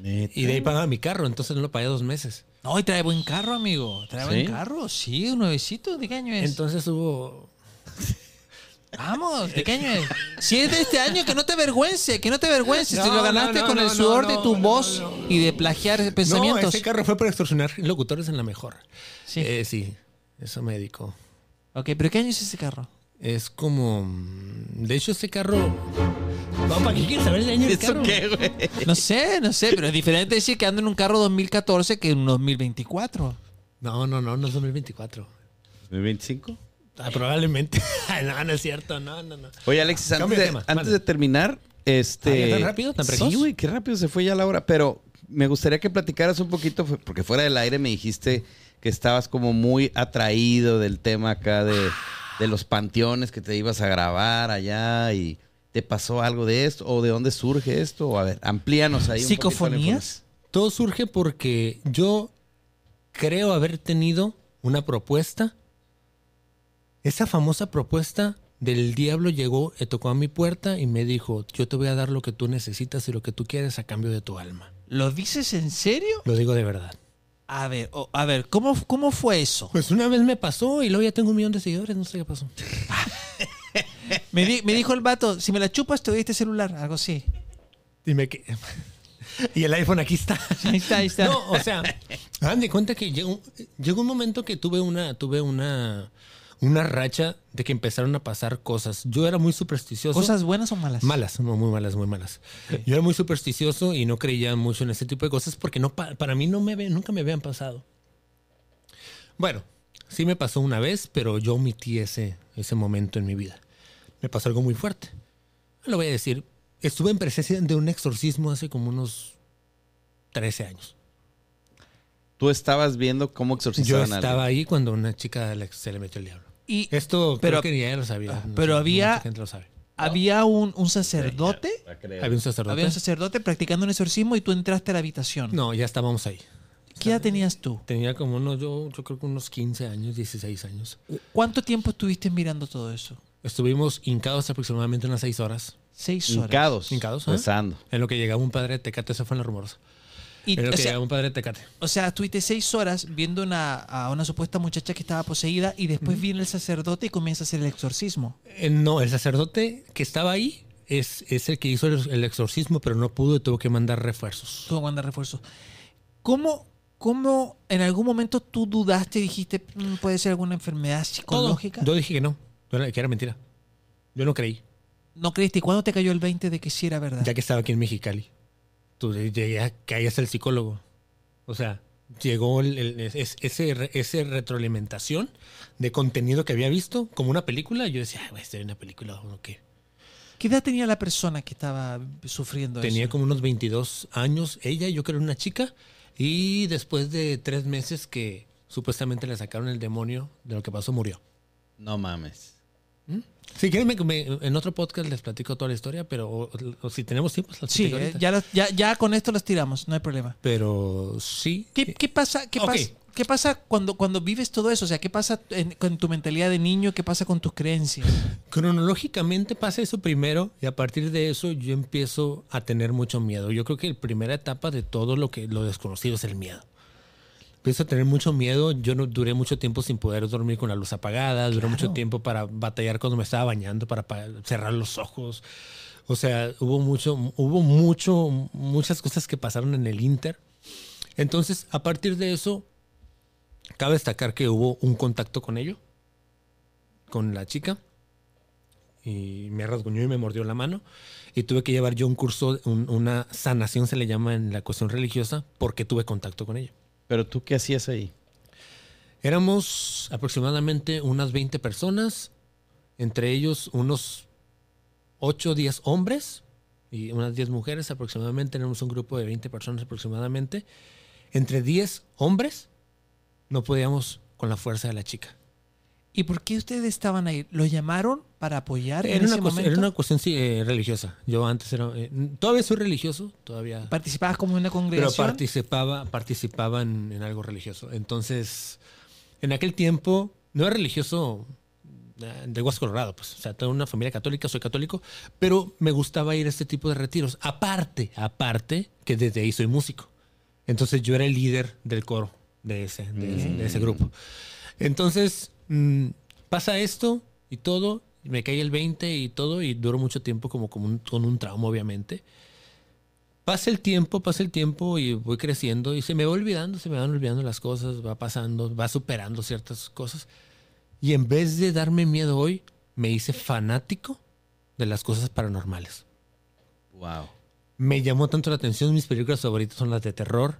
S1: Neta.
S3: Y de ahí pagaba mi carro, entonces no lo pagué dos meses.
S4: No, y trae buen carro, amigo. Trae buen carro. Sí, un nuevecito. ¿De qué año es?
S3: Entonces hubo...
S4: Vamos, ¿de qué año es? Si es de este año, que no te avergüence, que no te avergüences. si
S3: No,
S4: lo ganaste
S3: no, no,
S4: con el
S3: no,
S4: sudor
S3: no,
S4: de tu
S3: no,
S4: voz
S3: no.
S4: y de plagiar
S3: No,
S4: pensamientos.
S3: ese carro fue para extorsionar locutores en la mejor.
S4: Sí.
S3: Eh, sí, eso me dedicó.
S4: Ok, pero ¿qué año es ese carro?
S3: Es como... mm, De hecho, ese carro... No, ¿Para qué quieres saber el año del
S1: ¿Eso
S3: carro?
S1: qué, güey?
S4: No sé, no sé, pero es diferente decir que ando en un carro 2014 que en un 2024.
S3: No, no, no, no es 2024.
S1: ¿2025?
S3: Ah, probablemente. no, no es cierto. No, no, no.
S1: Oye, Alexis, antes,
S3: Cambio de
S1: de,
S3: tema,
S1: antes
S3: vale.
S1: de terminar, este...
S3: Ah, ¿ya tan rápido? ¿Tan precoz?
S1: Sí, güey, qué rápido se fue ya la hora. Pero me gustaría que platicaras un poquito, porque fuera del aire me dijiste que estabas como muy atraído del tema acá de, de los panteones que te ibas a grabar allá y te pasó algo de esto o de dónde surge esto. O a ver, amplíanos ahí un
S4: ¿Psicofonías?
S3: Todo surge porque yo creo haber tenido una propuesta. Esa famosa propuesta del diablo llegó, tocó a mi puerta y me dijo, yo te voy a dar lo que tú necesitas y lo que tú quieres a cambio de tu alma.
S4: ¿Lo dices en serio?
S3: Lo digo de verdad.
S4: A ver, a ver, ¿cómo, ¿cómo fue eso?
S3: Pues una vez me pasó y luego ya tengo un millón de seguidores, no sé qué pasó.
S4: Me, di- me dijo el vato, si me la chupas te doy este celular, algo así.
S3: Dime que... y el iPhone aquí está.
S4: Ahí está, ahí está.
S3: No, o sea, hagan de cuenta que llegó, llegó un momento que tuve una, tuve una, una racha de que empezaron a pasar cosas. Yo era muy supersticioso.
S4: ¿Cosas buenas o malas?
S3: malas, no, muy malas, muy malas. Yo era muy supersticioso y no creía mucho en ese tipo de cosas porque no, pa- para mí no me, nunca me habían pasado. Bueno, sí me pasó una vez, pero yo omití ese, ese momento en mi vida. Me pasó algo muy fuerte. Lo voy a decir. Estuve en presencia de un exorcismo hace como unos 13 años.
S1: Tú estabas viendo cómo
S3: Yo
S1: exorcizaban a alguien.
S3: estaba ahí cuando una chica se le metió el diablo.
S4: Y
S3: Esto
S4: Pero-
S3: creo que ya lo sabía. no
S4: pero
S3: sé,
S4: había-
S3: Mucha gente lo sabe.
S4: había un, un sacerdote,
S3: Había un sacerdote.
S4: había un sacerdote practicando un exorcismo y tú entraste a la habitación.
S3: No, ya estábamos ahí.
S4: ¿Qué edad tenías tú?
S3: Tenía como unos, yo, yo creo que unos 15 años, 16 años.
S4: ¿Cuánto tiempo estuviste mirando todo eso?
S3: Estuvimos hincados aproximadamente unas 6 horas.
S4: Seis horas.
S1: Hincados.
S3: Hincados, ¿ah?
S1: Rezando.
S3: En lo que llegaba un padre de Tecate, eso fue en la rumorosa.
S4: Y,
S3: en lo
S4: o,
S3: que
S4: sea,
S3: un padre Tecate.
S4: o sea, estuviste seis horas viendo una, a una supuesta muchacha que estaba poseída y después viene el sacerdote y comienza a hacer el exorcismo.
S3: Eh, no, el sacerdote que estaba ahí es, es el que hizo el, el exorcismo, pero no pudo y tuvo que mandar refuerzos.
S4: Tuvo que mandar refuerzos. ¿Cómo, ¿Cómo en algún momento tú dudaste y dijiste, "Mm, puede ser alguna enfermedad
S3: Todo.
S4: psicológica?
S3: Yo dije que no, que era mentira. Yo no creí.
S4: ¿No creíste? ¿Y cuándo te cayó el 20 de que sí era verdad?
S3: ya que estaba aquí en Mexicali. Tú llegué a que ahí el psicólogo. O sea, llegó el- el- es- ese, ese retroalimentación de contenido que había visto como una película. Yo decía, "Ay, güey, en una película o qué.
S4: ¿Qué edad tenía la persona que estaba sufriendo
S3: Tenía
S4: eso?
S3: como unos 22 años ella, yo creo una chica. Y después de tres meses que supuestamente le sacaron el demonio de lo que pasó, murió.
S1: No mames.
S3: Si quieren, me- me- en otro podcast les platico toda la historia, pero o- o si tenemos tiempo, las
S4: Sí, eh, ya, las- ya, ya con esto los tiramos, no hay problema.
S3: Pero sí.
S4: ¿Qué, qué pasa, qué pasa, qué pasa cuando, cuando vives todo eso? O sea, ¿qué pasa en- con tu mentalidad de niño? ¿Qué pasa con tus creencias?
S3: Cronológicamente pasa eso primero y a partir de eso yo empiezo a tener mucho miedo. Yo creo que la primera etapa de todo lo que lo desconocido es el miedo. Empiezo a tener mucho miedo. Yo no duré mucho tiempo sin poder dormir con la luz apagada. Duré mucho tiempo para batallar cuando me estaba bañando, para, pa- cerrar los ojos. O sea, hubo mucho, hubo mucho, muchas cosas que pasaron en el Inter. Entonces, a partir de eso, cabe destacar que hubo un contacto con ello, con la chica y me rasguñó y me mordió la mano. Y tuve que llevar yo un curso, un- una sanación se le llama en la cuestión religiosa, porque tuve contacto con ella.
S1: Pero tú, ¿qué hacías ahí?
S3: Éramos aproximadamente unas 20 personas, entre ellos unos 8 o 10 hombres y unas 10 mujeres aproximadamente, tenemos un grupo de 20 personas aproximadamente. Entre 10 hombres no podíamos con la fuerza de la chica.
S4: ¿Y por qué ustedes estaban ahí? ¿Lo llamaron para apoyar en
S3: Era una,
S4: ese
S3: cuestión,
S4: momento?
S3: era una cuestión sí, eh, religiosa. Yo antes era... eh, todavía soy religioso, todavía...
S4: ¿Participabas como en una
S3: Pero
S4: congregación?
S3: participaba, participaba en, en algo religioso. Entonces, en aquel tiempo, no era religioso eh, de Huas Colorado, pues. O sea, tengo una familia católica, soy católico, pero me gustaba ir a este tipo de retiros. Aparte, aparte, que desde ahí soy músico. Entonces yo era el líder del coro de ese, de ese, de ese grupo. Entonces, mm, pasa esto y todo, y me cae el 20 y todo, y duró mucho tiempo como, como un- con un trauma, obviamente. Pasa el tiempo, pasa el tiempo y voy creciendo y se me va olvidando, se me van olvidando las cosas, va pasando, va superando ciertas cosas. Y en vez de darme miedo hoy, me hice fanático de las cosas paranormales.
S1: Wow.
S3: Me llamó tanto la atención, mis películas favoritas son las de terror.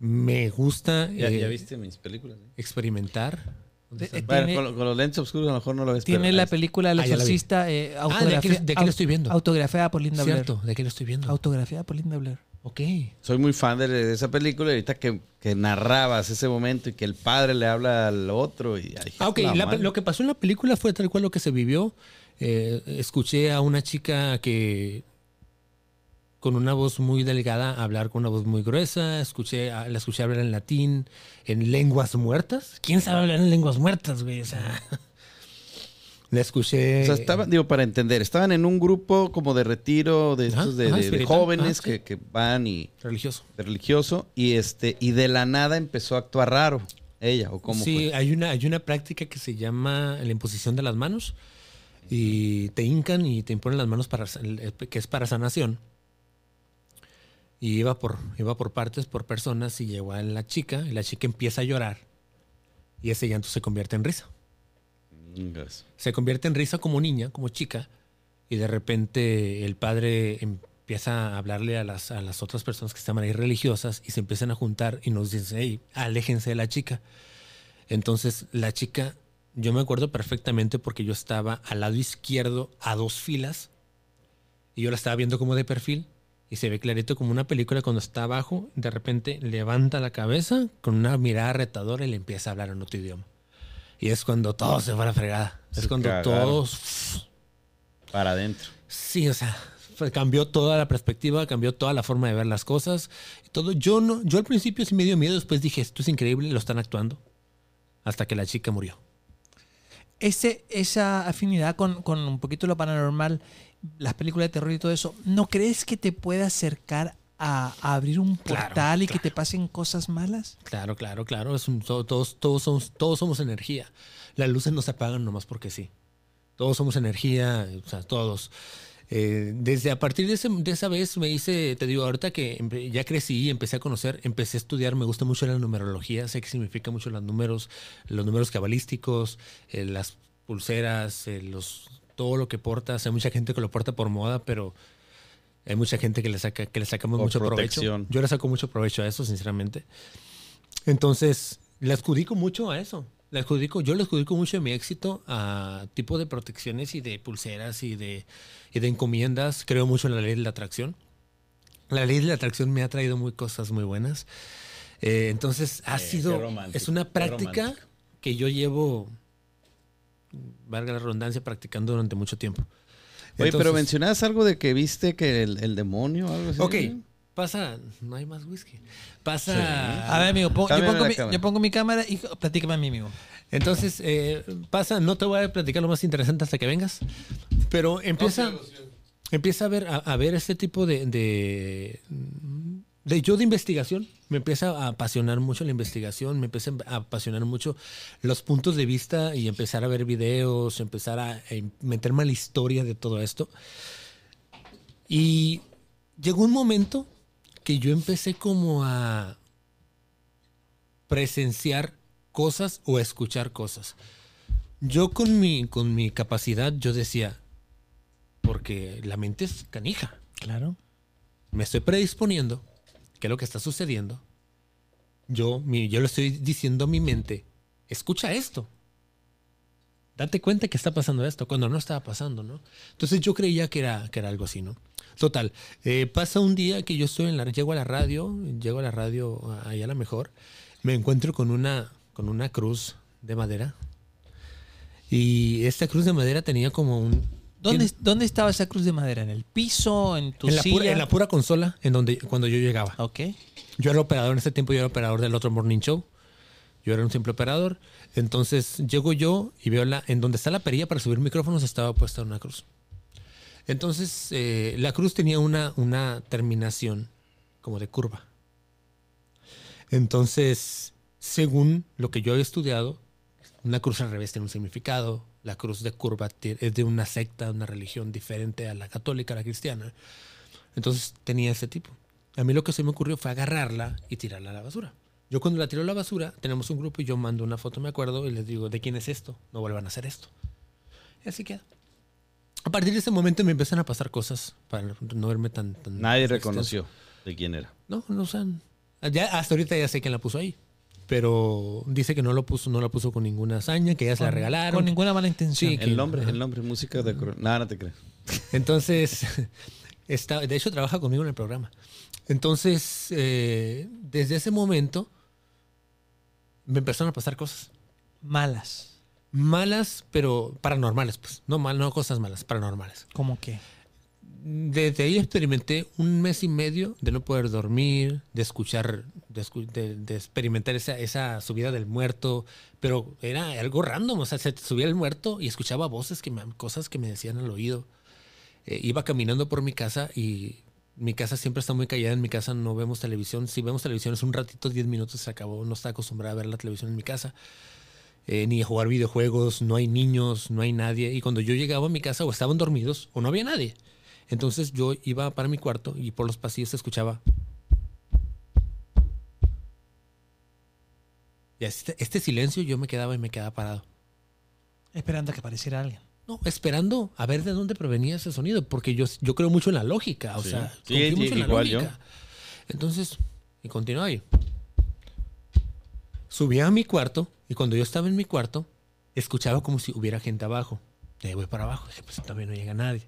S3: Me gusta
S1: ¿Ya,
S3: eh,
S1: ya viste mis películas? eh?
S3: experimentar. ¿Dónde
S4: Eh,
S1: Bueno,
S4: tiene-
S1: con, con los lentes oscuros a lo mejor no lo ves.
S4: Tiene la película El
S3: Ah.
S4: Exorcista eh,
S3: Ah, ¿de qué-
S4: autografia-
S3: de qué la estoy viendo?
S4: Autografiada por Linda Blair.
S3: Cierto, de aquí lo estoy viendo.
S4: Autografiada por Linda Blair.
S3: ok.
S1: Soy muy fan de, de esa película y ahorita que, que narrabas ese momento y que el padre le habla al otro y... ay,
S3: Ah, ok.
S1: la
S3: lo que pasó en la película fue tal cual lo que se vivió. Eh, escuché a una chica que con una voz muy delgada hablar con una voz muy gruesa. Escuché, la escuché hablar en latín, en lenguas muertas. ¿Quién sabe hablar en lenguas muertas, güey? O sea, la escuché.
S1: O sea, estaban, digo, para entender, estaban en un grupo como de retiro de estos de,
S3: ajá,
S1: de- de
S3: espiritual,
S1: jóvenes
S3: ajá, sí.
S1: que, que van y
S3: religioso.
S1: de religioso y este y de la nada empezó a actuar raro ella o cómo
S3: sí,
S1: fue.
S3: hay una, hay una práctica que se llama la imposición de las manos y te hincan y te imponen las manos para que es para sanación. Y iba por, iba por partes, por personas y llegó a la chica y la chica empieza a llorar y ese llanto se convierte en risa. Se convierte en risa como niña, como chica y de repente el padre empieza a hablarle a las, a las otras personas que estaban ahí religiosas y se empiezan a juntar y nos dicen, hey, aléjense de la chica. Entonces la chica, yo me acuerdo perfectamente porque yo estaba al lado izquierdo a dos filas y yo la estaba viendo como de perfil y se ve clarito como una película cuando está abajo, de repente levanta la cabeza con una mirada retadora y le empieza a hablar en otro idioma. Y es cuando todo se va a la fregada. Es cuando
S1: cagaron.
S3: todos...
S1: Para adentro.
S3: Sí, o sea, fue- cambió toda la perspectiva, cambió toda la forma de ver las cosas. Y todo. Yo no, yo al principio sí me dio miedo, después dije, esto es increíble, lo están actuando. Hasta que la chica murió.
S4: Ese, esa afinidad con, con un poquito lo paranormal, las películas de terror y todo eso, ¿no crees que te pueda acercar a, a abrir un
S3: Claro,
S4: portal y que te pasen cosas malas?
S3: Claro, claro, claro. Es un- to- todos, todos, somos, todos somos energía. Las luces no se apagan nomás porque sí. Todos somos energía, o sea, todos. Eh, desde a partir de, ese- de esa vez me hice, te digo, ahorita que ya crecí y empecé a conocer, empecé a estudiar, me gusta mucho la numerología, sé que significa mucho los números, los números cabalísticos, eh, las pulseras, eh, los, todo lo que portas. Hay mucha gente que lo porta por moda, pero hay mucha gente que le saca, que le sacamos mucho
S1: protección.
S3: provecho. Yo le saco mucho provecho a eso, sinceramente. Entonces, le adjudico mucho a eso. Le adjudico, yo le adjudico mucho de mi éxito a tipo de protecciones y de pulseras y de, y de encomiendas. Creo mucho en la ley de la atracción. La ley de la atracción me ha traído muy cosas muy buenas. Eh, entonces, ha
S1: Eh,
S3: sido, es una práctica que yo llevo, valga la redundancia, practicando durante mucho tiempo.
S1: Oye, pero mencionabas algo de que viste que el, el demonio o algo así.
S3: Ok, pasa, no hay más whisky. Pasa.
S4: A ver, amigo, pon- yo, pongo mi,
S1: cámara.
S4: yo pongo mi cámara y platícame a mí, amigo.
S3: Entonces, eh, pasa, no te voy a platicar lo más interesante hasta que vengas, pero empieza, empieza a ver, a, a ver este tipo de, de, de yo de investigación. Me empieza a apasionar mucho la investigación, me empieza a apasionar mucho los puntos de vista y empezar a ver videos, empezar a, a meterme a la historia de todo esto. Y llegó un momento que yo empecé como a presenciar cosas o escuchar cosas. Yo con mi, con mi capacidad, yo decía, porque la mente es canija,
S4: Claro.
S3: me estoy predisponiendo, ¿qué es lo que está sucediendo? Yo, mi, yo le estoy diciendo a mi mente, escucha esto. Date cuenta que está pasando esto, cuando no estaba pasando, ¿no? Entonces yo creía que era, que era algo así, ¿no? Total. eh, pasa un día que yo estoy en la, llego a la radio, llego a la radio allá a la mejor, me encuentro con una, con una cruz de madera. Y esta cruz de madera tenía como un.
S4: ¿Dónde, ¿Dónde estaba esa cruz de madera? ¿En el piso? ¿En tu
S3: en la,
S4: silla?
S3: pura, en la pura consola en donde cuando yo llegaba.
S4: Ok.
S3: Yo era operador en ese tiempo, yo era operador del otro morning show. Yo era un simple operador. Entonces llego yo y veo la, en donde está la perilla para subir micrófonos estaba puesta una cruz. Entonces eh, la cruz tenía una, una terminación como de curva. Entonces, según lo que yo he estudiado, una cruz al revés tiene un significado. La cruz de curva ti- es de una secta, una religión diferente a la católica, a la cristiana. Entonces tenía ese tipo. A mí lo que se me ocurrió fue agarrarla y tirarla a la basura. Yo cuando la tiro a la basura, tenemos un grupo y yo mando una foto, me acuerdo, y les digo, ¿de quién es esto? No vuelvan a hacer esto. Y así queda. A partir de ese momento me empiezan a pasar cosas para no verme tan... tan
S1: Nadie
S3: extenso.
S1: reconoció de quién era.
S3: No, no saben. Ya, hasta ahorita ya sé quién la puso ahí. Pero dice que no lo puso, no la puso con ninguna hazaña, que ya se la regalaron.
S4: Con ninguna mala intención.
S3: Sí, que-
S1: El nombre,
S3: ajá.
S1: el nombre, música de... Nada, no te crees.
S3: Entonces, está, de hecho trabaja conmigo en el programa. Entonces, eh, desde ese momento me empezaron a pasar cosas
S4: Malas.
S3: malas, pero paranormales, pues. No mal, no cosas malas, paranormales.
S4: ¿Cómo qué?
S3: Desde ahí experimenté un mes y medio de no poder dormir, de escuchar, de, experimentar esa, esa subida del muerto, pero era algo random, o sea, se subía el muerto y escuchaba voces, que me, cosas que me decían al oído. Eh, iba caminando por mi casa y mi casa siempre está muy callada, en mi casa no vemos televisión, si vemos televisión es un ratito, 10 minutos, se acabó, no está acostumbrada a ver la televisión en mi casa. eh, ni a jugar videojuegos, no hay niños, no hay nadie. Y cuando yo llegaba a mi casa o estaban dormidos o no había nadie. Entonces yo iba para mi cuarto y por los pasillos se escuchaba. Y este, este silencio yo me quedaba y me quedaba parado.
S4: Esperando a que apareciera alguien.
S3: No, esperando a ver de dónde provenía ese sonido, porque yo, yo creo mucho en la lógica, o
S1: Sí.
S3: sea,
S1: Sí,
S3: confío
S1: sí,
S3: mucho en la
S1: yo.
S3: lógica. Entonces, y continuaba ahí. Subía a mi cuarto y cuando yo estaba en mi cuarto, escuchaba como si hubiera gente abajo. Y ahí voy para abajo, dije, pues también no llega nadie.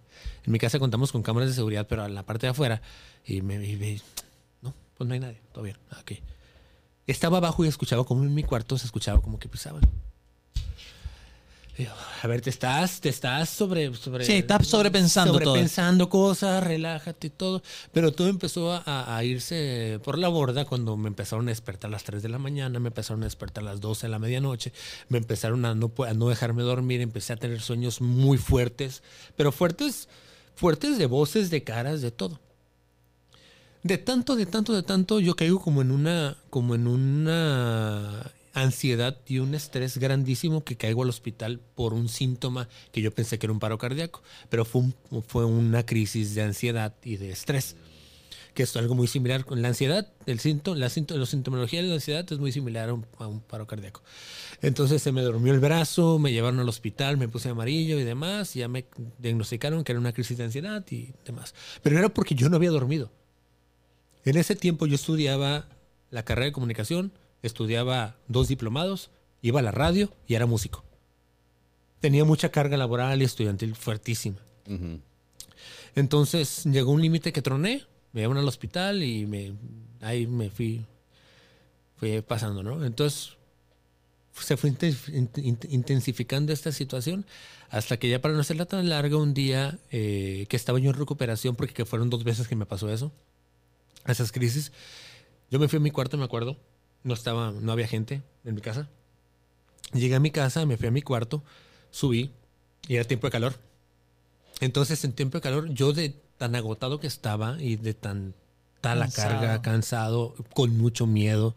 S3: En mi casa contamos con cámaras de seguridad, pero en la parte de afuera, y me y ve- no, pues no hay nadie, todo bien, ok. Estaba abajo y escuchaba como en mi cuarto se escuchaba como que pisaban. A ver, te estás, te estás sobre, sobre
S4: Sí, estás sobrepensando todo.
S3: sobrepensando cosas, relájate y todo. Pero todo empezó a, a irse por la borda cuando me empezaron a despertar a las 3 de la mañana, me empezaron a despertar a las 12 de la medianoche, me empezaron a no, a no dejarme dormir, empecé a tener sueños muy fuertes, pero fuertes, fuertes de voces, de caras, de todo. De tanto, de tanto, de tanto, yo caigo como en una, como en una ansiedad y un estrés grandísimo que caigo al hospital por un síntoma que yo pensé que era un paro cardíaco, pero fue, un- fue una crisis de ansiedad y de estrés, que es algo muy similar con la ansiedad, el síntoma, la la sintomología de la ansiedad es muy similar a un, a un paro cardíaco. Entonces se me durmió el brazo, me llevaron al hospital, me puse amarillo y demás, y ya me diagnosticaron que era una crisis de ansiedad y demás. Pero era porque yo no había dormido. En ese tiempo yo estudiaba la carrera de comunicación, estudiaba dos diplomados, iba a la radio y era músico. Tenía mucha carga laboral y estudiantil fuertísima.
S1: Ujú.
S3: Entonces llegó un límite que troné, me llevaron al hospital y me, ahí me fui, fui pasando, ¿no? Entonces se fue inten- int- intensificando esta situación hasta que ya para no hacerla tan larga, un día eh, que estaba yo en recuperación, porque que fueron dos veces que me pasó eso, esas crisis, yo me fui a mi cuarto, me acuerdo, no estaba, no había gente en mi casa. Llegué a mi casa, me fui a mi cuarto, subí y era tiempo de calor. Entonces, en tiempo de calor, yo de tan agotado que estaba y de tan tal la carga, cansado, con mucho miedo,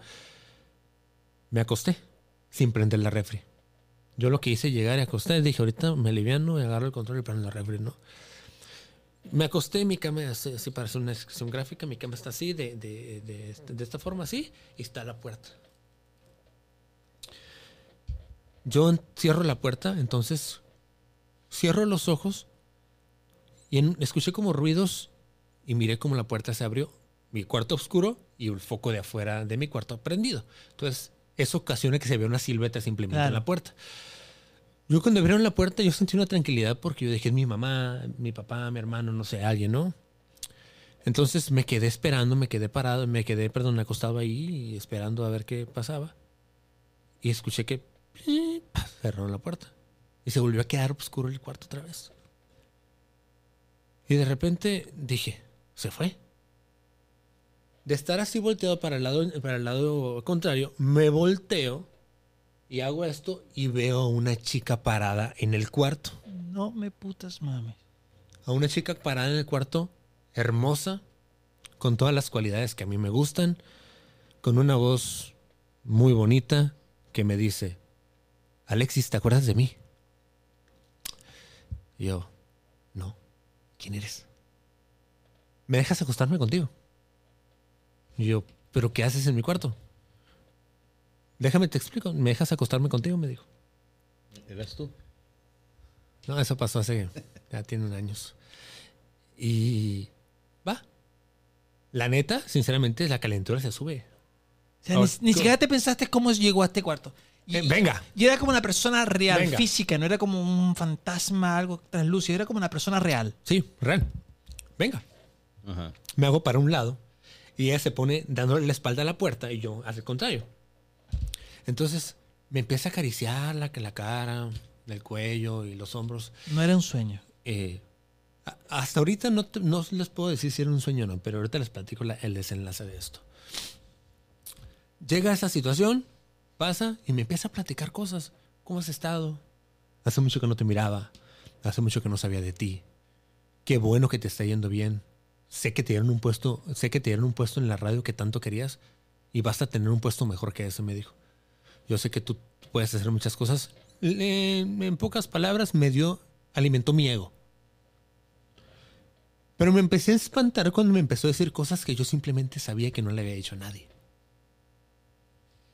S3: me acosté sin prender la refri. Yo lo que hice llegar y acosté, dije, ahorita me aliviano y agarro el control y prendo la refri, ¿no? Me acosté en mi cama, así, así para hacer una descripción gráfica, mi cama está así, de, de, de, este- de esta forma así, y está la puerta. Yo cierro la puerta, entonces cierro los ojos y en- escuché como ruidos y miré como la puerta se abrió, mi cuarto oscuro y el foco de afuera de mi cuarto prendido. Entonces, eso ocasiona que se vea una silueta simplemente en
S4: Claro.
S3: la puerta. Yo cuando abrieron la puerta yo sentí una tranquilidad porque yo dije, mi mamá, mi papá, mi hermano, no sé, alguien, ¿no? Entonces me quedé esperando, me quedé parado, me quedé, perdón, acostado ahí esperando a ver qué pasaba. Y escuché que cerró la puerta. Y se volvió a quedar oscuro el cuarto otra vez. Y de repente dije, se fue. De estar así volteado para el lado, para el lado contrario, me volteo y hago esto y veo a una chica parada en el cuarto.
S4: No me putas mames.
S3: A una chica parada en el cuarto, hermosa, con todas las cualidades que a mí me gustan, con una voz muy bonita que me dice, Alexis, ¿te acuerdas de mí? Y yo, no, ¿quién eres? ¿Me dejas acostarme contigo? Y yo, ¿pero qué haces en mi cuarto? Déjame te explico, ¿me dejas acostarme contigo? Me dijo.
S1: ¿Eras tú?
S3: No, eso pasó hace, ya tiene años. Y va. La neta, sinceramente, la calentura se sube.
S4: O sea, ni, ni siquiera te pensaste cómo llegó a este cuarto. Y,
S3: Eh, venga.
S4: Y era como una persona real,
S3: Venga.
S4: física, no era como un fantasma, algo translúcido, era como una persona real.
S3: Sí, real. Venga.
S1: Ajá.
S3: Me hago para un lado y ella se pone dándole la espalda a la puerta y yo al contrario. Entonces me empieza a acariciar la, la cara, el cuello y los hombros.
S4: No era un sueño.
S3: Eh, a- hasta ahorita no, te- no les puedo decir si era un sueño o no, pero ahorita les platico la- el desenlace de esto. Llega esa situación, pasa y me empieza a platicar cosas. ¿Cómo has estado? Hace mucho que no te miraba. Hace mucho que no sabía de ti. Qué bueno que te está yendo bien. Sé que te dieron un puesto, sé que te dieron un puesto en la radio que tanto querías y vas a tener un puesto mejor que ese, me dijo. Yo sé que tú puedes hacer muchas cosas. En pocas palabras, me dio, alimentó mi ego. Pero me empecé a espantar cuando me empezó a decir cosas que yo simplemente sabía que no le había dicho a nadie.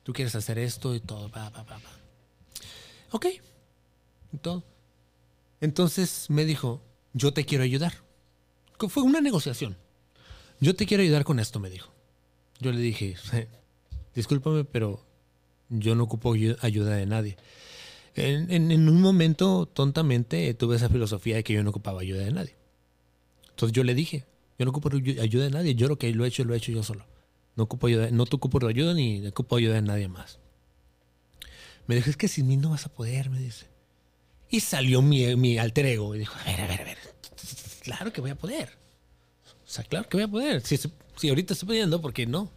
S3: Tú quieres hacer esto y todo, va, va, va, va. Ok. Y todo. Entonces me dijo, yo te quiero ayudar. Fue una negociación. Yo te quiero ayudar con esto, me dijo. Yo le dije, discúlpame, pero yo no ocupo ayu- ayuda de nadie. En, en- en un momento, tontamente, tuve esa filosofía de que yo no ocupaba ayuda de nadie. Entonces yo le dije, yo no ocupo ayu- ayuda de nadie, yo lo que lo he hecho, lo he hecho yo solo. No ocupo ayuda, no te ocupo de ayuda ni ocupo ayuda de nadie más. Me dijo, es que sin mí no vas a poder, me dice. Y salió mi, mi alter ego y dijo, a ver, a ver, a ver, claro que voy a poder. O sea, claro que voy a poder. Si, si ahorita estoy pidiendo, ¿por qué no?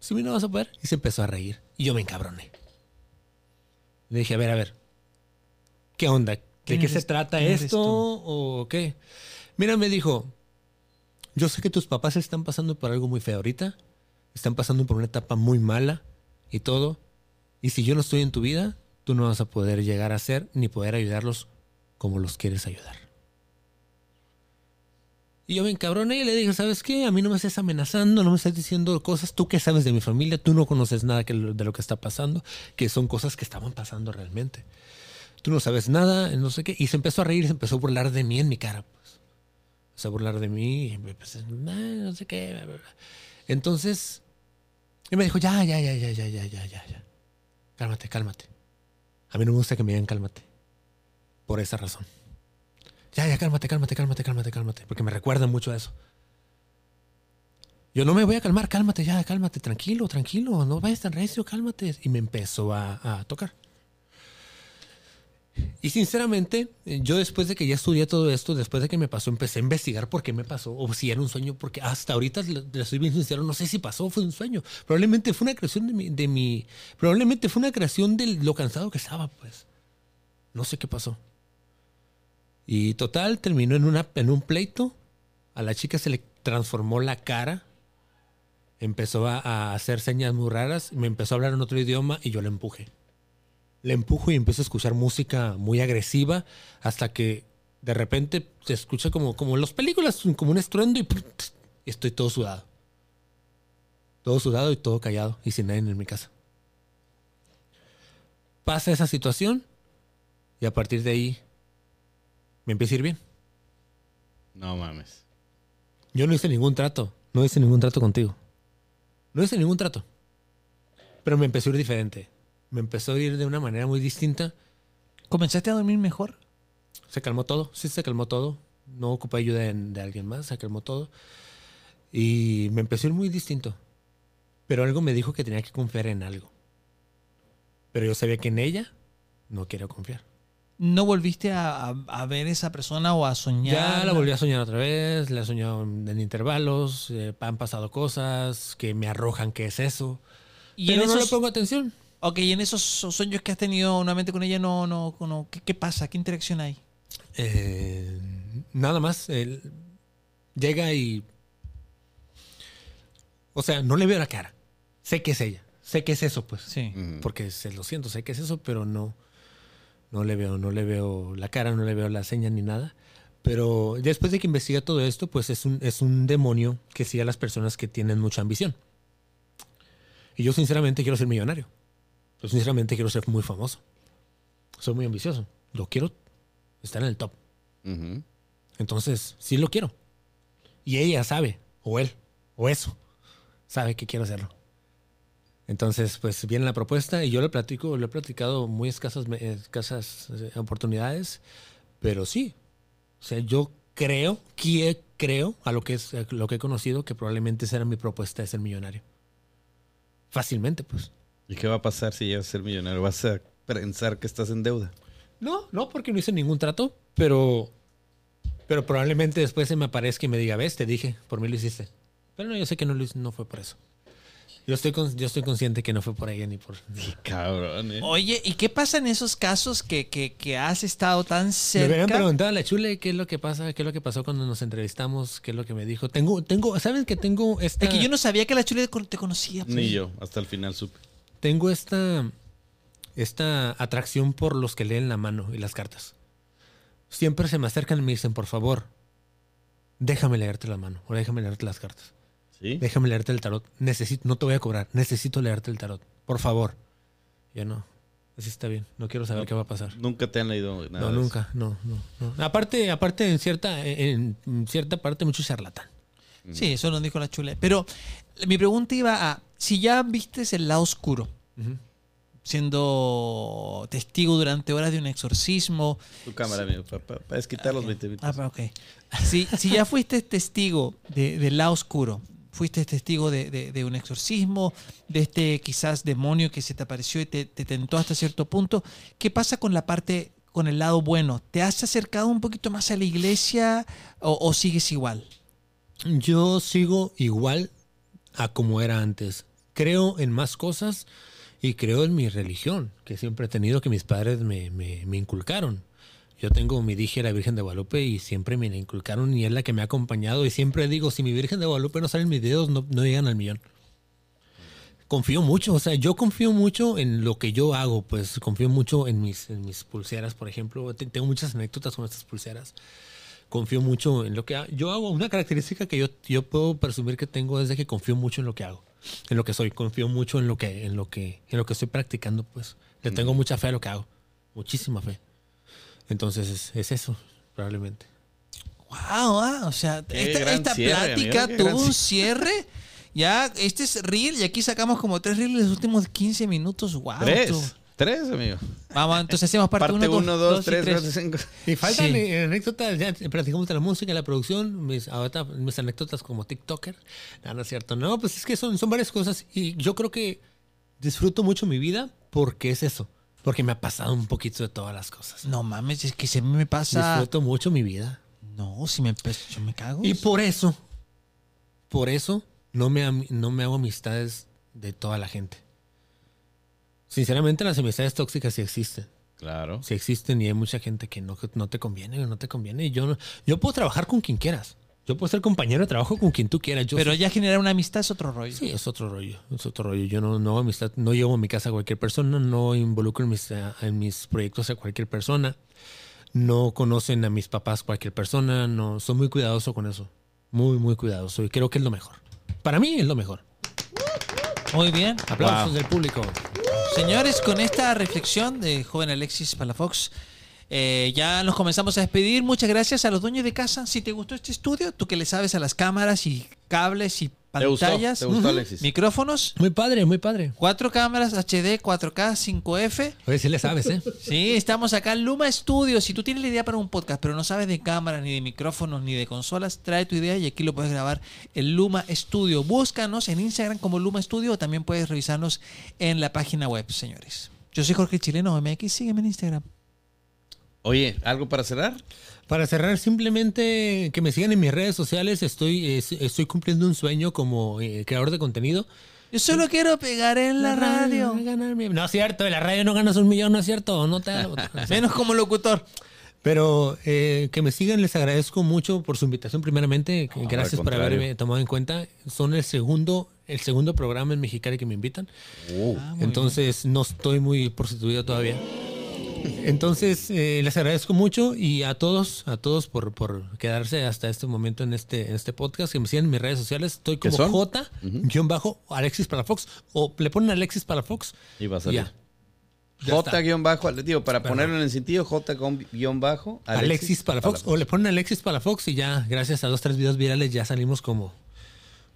S3: Si mí no vas a poder. Y se empezó a reír. Y yo me encabroné. Le dije, a ver, a ver. ¿Qué onda? ¿De
S4: ¿Quién
S3: qué
S4: eres-
S3: se trata esto? ¿O qué? Mira, me dijo, yo sé que tus papás están pasando por algo muy feo ahorita. Están pasando por una etapa muy mala y todo. Y si yo no estoy en tu vida, tú no vas a poder llegar a ser ni poder ayudarlos como los quieres ayudar. Y yo me encabroné y le dije, ¿sabes qué? A mí no me estés amenazando, no me estás diciendo cosas. Tú que sabes de mi familia, tú no conoces nada de lo que está pasando, que son cosas que estaban pasando realmente. Tú no sabes nada, no sé qué. Y se empezó a reír, se empezó a burlar de mí en mi cara. Pues. Empezó a burlar de mí y "Nah, no sé qué. bla, bla, bla". Entonces, y me dijo, ya, ya, ya, ya, ya, ya, ya, ya, ya. Cálmate, cálmate. A mí no me gusta que me digan cálmate. Por esa razón. Ya, ya, cálmate, cálmate, cálmate, cálmate, cálmate. Porque me recuerda mucho a eso. Yo no me voy a calmar, cálmate, ya, cálmate, tranquilo, tranquilo, no vayas tan recio, cálmate. Y me empezó a, tocar. Y sinceramente, eh, yo después de que ya estudié todo esto, después de que me pasó, empecé a investigar por qué me pasó, o si era un sueño, porque hasta ahorita, le soy bien sincero, no sé si pasó o fue un sueño. Probablemente fue una creación de mi, de mi, probablemente fue una creación de lo cansado que estaba, pues. No sé qué pasó. Y total, terminó en, una, en un pleito. A la chica se le transformó la cara. Empezó a, hacer señas muy raras. Me empezó a hablar en otro idioma y yo la empujé. Le empujo y empiezo a escuchar música muy agresiva hasta que de repente se escucha como, como en las películas, como un estruendo y, y estoy todo sudado. Todo sudado y todo callado y sin nadie en mi casa. Pasa esa situación y a partir de ahí me empieza a ir bien.
S1: No mames.
S3: Yo no hice ningún trato. No hice ningún trato contigo. No hice ningún trato. Pero me empezó a ir diferente. Me empezó a ir de una manera muy distinta.
S4: ¿Comenzaste a dormir mejor?
S3: Se calmó todo. Sí, se calmó todo. No ocupé ayuda de, de alguien más. Se calmó todo. Y me empezó a ir muy distinto. Pero algo me dijo que tenía que confiar en algo. Pero yo sabía que en ella no quiero confiar.
S4: ¿No volviste a, a- a ver esa persona o a soñar?
S3: Ya la volví a soñar otra vez, la he soñado en intervalos, eh, han pasado cosas que me arrojan qué es eso.
S4: Y
S3: pero
S4: en
S3: no le pongo atención.
S4: ok, y en esos sueños que has tenido nuevamente con ella, no, no, no ¿qué, qué pasa? ¿Qué interacción hay?
S3: Eh, nada más, él llega y... O sea, no le veo la cara. Sé que es ella. Sé que es eso, pues.
S4: Sí.
S3: Porque se lo siento, sé que es eso, pero no, no le veo, no le veo la cara, no le veo la seña ni nada. Pero después de que investiga todo esto, pues es un, es un demonio que sigue a las personas que tienen mucha ambición. Y yo sinceramente quiero ser millonario. Yo sinceramente quiero ser muy famoso. Soy muy ambicioso. Lo quiero estar en el top. Entonces, sí lo quiero. Y ella sabe, o él, o eso, sabe que quiero hacerlo. Entonces, pues viene la propuesta y yo le platico, le he platicado muy escasas, escasas eh, oportunidades, pero sí. O sea, yo creo, que creo, a lo que es a lo que he conocido, que probablemente esa era mi propuesta de ser millonario. Fácilmente, pues.
S1: ¿Y qué va a pasar si llegas a ser millonario? ¿Vas a pensar que estás en deuda?
S3: No, no, porque no hice ningún trato, pero, pero probablemente después se me aparezca y me diga, ves, te dije, por mí lo hiciste. Pero no, yo sé que no, lo no fue por eso. Yo estoy, con- yo estoy consciente que no fue por ella ni por...
S1: Cabrón, ¿eh?
S4: Oye, ¿y qué pasa en esos casos que, que, que has estado tan
S3: Me
S4: cerca?
S3: hubieran preguntado a la chule qué es lo que pasa, qué es lo que pasó cuando nos entrevistamos, qué es lo que me dijo. Tengo, tengo, ¿saben que tengo esta...
S4: Es que yo no sabía que la chule te conocía. pues.
S1: Ni yo, hasta el final supe.
S3: tengo esta, esta atracción por los que leen la mano y las cartas. Siempre se me acercan y me dicen, por favor, déjame leerte la mano o déjame leerte las cartas.
S1: ¿Sí?
S3: Déjame leerte el tarot. Necesito, no te voy a cobrar. Necesito leerte el tarot. Por favor. Yo no. Así está bien. No quiero saber
S1: No.
S3: qué va a pasar.
S1: Nunca te han leído nada.
S3: no, nunca. No, no, no. Aparte, aparte en cierta, en cierta parte, mucho charlatán.
S4: Sí, eso lo dijo la chule. Pero mi pregunta iba a, si ya viste el lado oscuro, siendo testigo durante horas de un exorcismo,
S1: Tu cámara, amigo, para desquitar los 20 minutos.
S4: Ah, ok. Si, si ya fuiste testigo de- del lado oscuro, fuiste testigo de, un exorcismo, de este quizás demonio que se te apareció y te, te tentó hasta cierto punto, ¿qué pasa con la parte, con el lado bueno? ¿Te has acercado un poquito más a la iglesia o, sigues igual?
S3: Yo sigo igual a como era antes. Creo en más cosas y creo en mi religión, que siempre he tenido, que mis padres me inculcaron. Yo tengo mi dije la Virgen de Guadalupe y siempre me la inculcaron y es la que me ha acompañado y siempre digo, si mi Virgen de Guadalupe no sale en mis videos, no, no llegan al millón. Confío mucho, o sea, yo confío mucho en lo que yo hago, pues confío mucho en mis, en mis pulseras, por ejemplo. Te- Tengo muchas anécdotas con estas pulseras confío mucho en lo que yo hago. Una característica que yo, yo puedo presumir que tengo es de que confío mucho en lo que hago, en lo que soy. Confío mucho en lo que, en lo que, en lo que estoy practicando. Pues le tengo mucha fe a lo que hago, muchísima fe. Entonces es, es eso, probablemente.
S4: Wow, ah, o sea,
S1: Qué
S4: esta, esta
S1: cierre,
S4: plática
S1: amigo,
S4: tuvo un cierre. Ya, este es reel y aquí sacamos como tres reels en los últimos 15 minutos. Wow.
S1: Tres. Tres, amigo.
S4: Vamos, entonces hacemos parte
S1: Parte
S4: 1,
S1: uno, dos,
S4: y
S1: tres,
S4: tres.
S1: cuatro, cinco.
S3: Y faltan
S4: Sí.
S3: anécdotas, ya platicamos de la música, la producción, mis, ahorita mis anécdotas como TikToker. No, no es cierto. No, pues es que son, son varias cosas y yo creo que disfruto mucho mi vida porque es eso. Porque me ha pasado un poquito de todas las cosas.
S4: No mames, es que se me pasa.
S3: Disfruto mucho mi vida.
S4: No, si me pe- yo me cago.
S3: Y por eso, por eso no me, no me hago amistades de toda la gente. Sinceramente, las amistades tóxicas sí existen.
S1: Claro.
S3: Sí existen y hay mucha gente que no, no te conviene o no te conviene. Y yo, yo puedo trabajar con quien quieras. Yo puedo ser compañero de trabajo con quien tú quieras. Yo
S4: Pero
S3: soy-
S4: ya generar una amistad es otro rollo.
S3: Sí, es otro rollo, es otro rollo. Yo no, no amistad, no llevo a mi casa a cualquier persona, no involucro en mis, en mis proyectos a cualquier persona, no conocen a mis papás cualquier persona, no, soy muy cuidadoso con eso, muy, muy cuidadoso y creo que es lo mejor. Para mí es lo mejor.
S4: Muy bien.
S3: Aplausos
S1: Wow.
S3: del público.
S4: Señores, con esta reflexión de joven Alexis Palafox, eh, ya nos comenzamos a despedir. Muchas gracias a los dueños de casa. Si te gustó este estudio, tú que le sabes a las cámaras y cables y
S1: ¿Te gustó?
S4: pantallas,
S1: ¿Te gustó, Alexis?
S4: micrófonos,
S3: Muy padre, muy padre.
S4: cuatro cámaras HD, 4K, 5F.
S3: Oye, sí le sabes, ¿eh?
S4: Sí, estamos acá en Luma Studio. Si tú tienes la idea para un podcast, pero no sabes de cámaras, ni de micrófonos, ni de consolas, trae tu idea y aquí lo puedes grabar en Luma Studio. Búscanos en Instagram como Luma Studio o también puedes revisarnos en la página web, señores. Yo soy Jorge Chileno MX, sígueme en Instagram.
S1: Oye, ¿algo para cerrar?
S3: Para cerrar, simplemente que me sigan en mis redes sociales. Estoy, eh, estoy cumpliendo un sueño como eh, creador de contenido.
S4: Yo solo quiero pegar en la radio.
S3: No es cierto, en la radio no ganas un millón, no es cierto. No te...
S4: Menos como locutor.
S3: Pero eh, que me sigan, les agradezco mucho por su invitación primeramente.
S1: No,
S3: Gracias por haberme tomado en cuenta. Son el segundo, el segundo programa en Mexicali que me invitan.
S4: Ah, muy
S3: Entonces no estoy muy prostituido todavía. Entonces eh, les agradezco mucho y a todos, a todos por, por quedarse hasta este momento en este, en este podcast. Que me sigan en mis redes sociales. Estoy
S1: ¿Qué
S3: como? J, guion bajo, Alexis Palafox. O le ponen Alexis Palafox.
S1: Y va a salir.
S3: Ya. Ya
S1: J guion bajo, digo, para
S3: Perdón.
S1: ponerlo en el sentido, J guion bajo,
S3: Alexis, Palafox. O le ponen Alexis Palafox y ya, gracias a dos, tres videos virales, ya salimos como,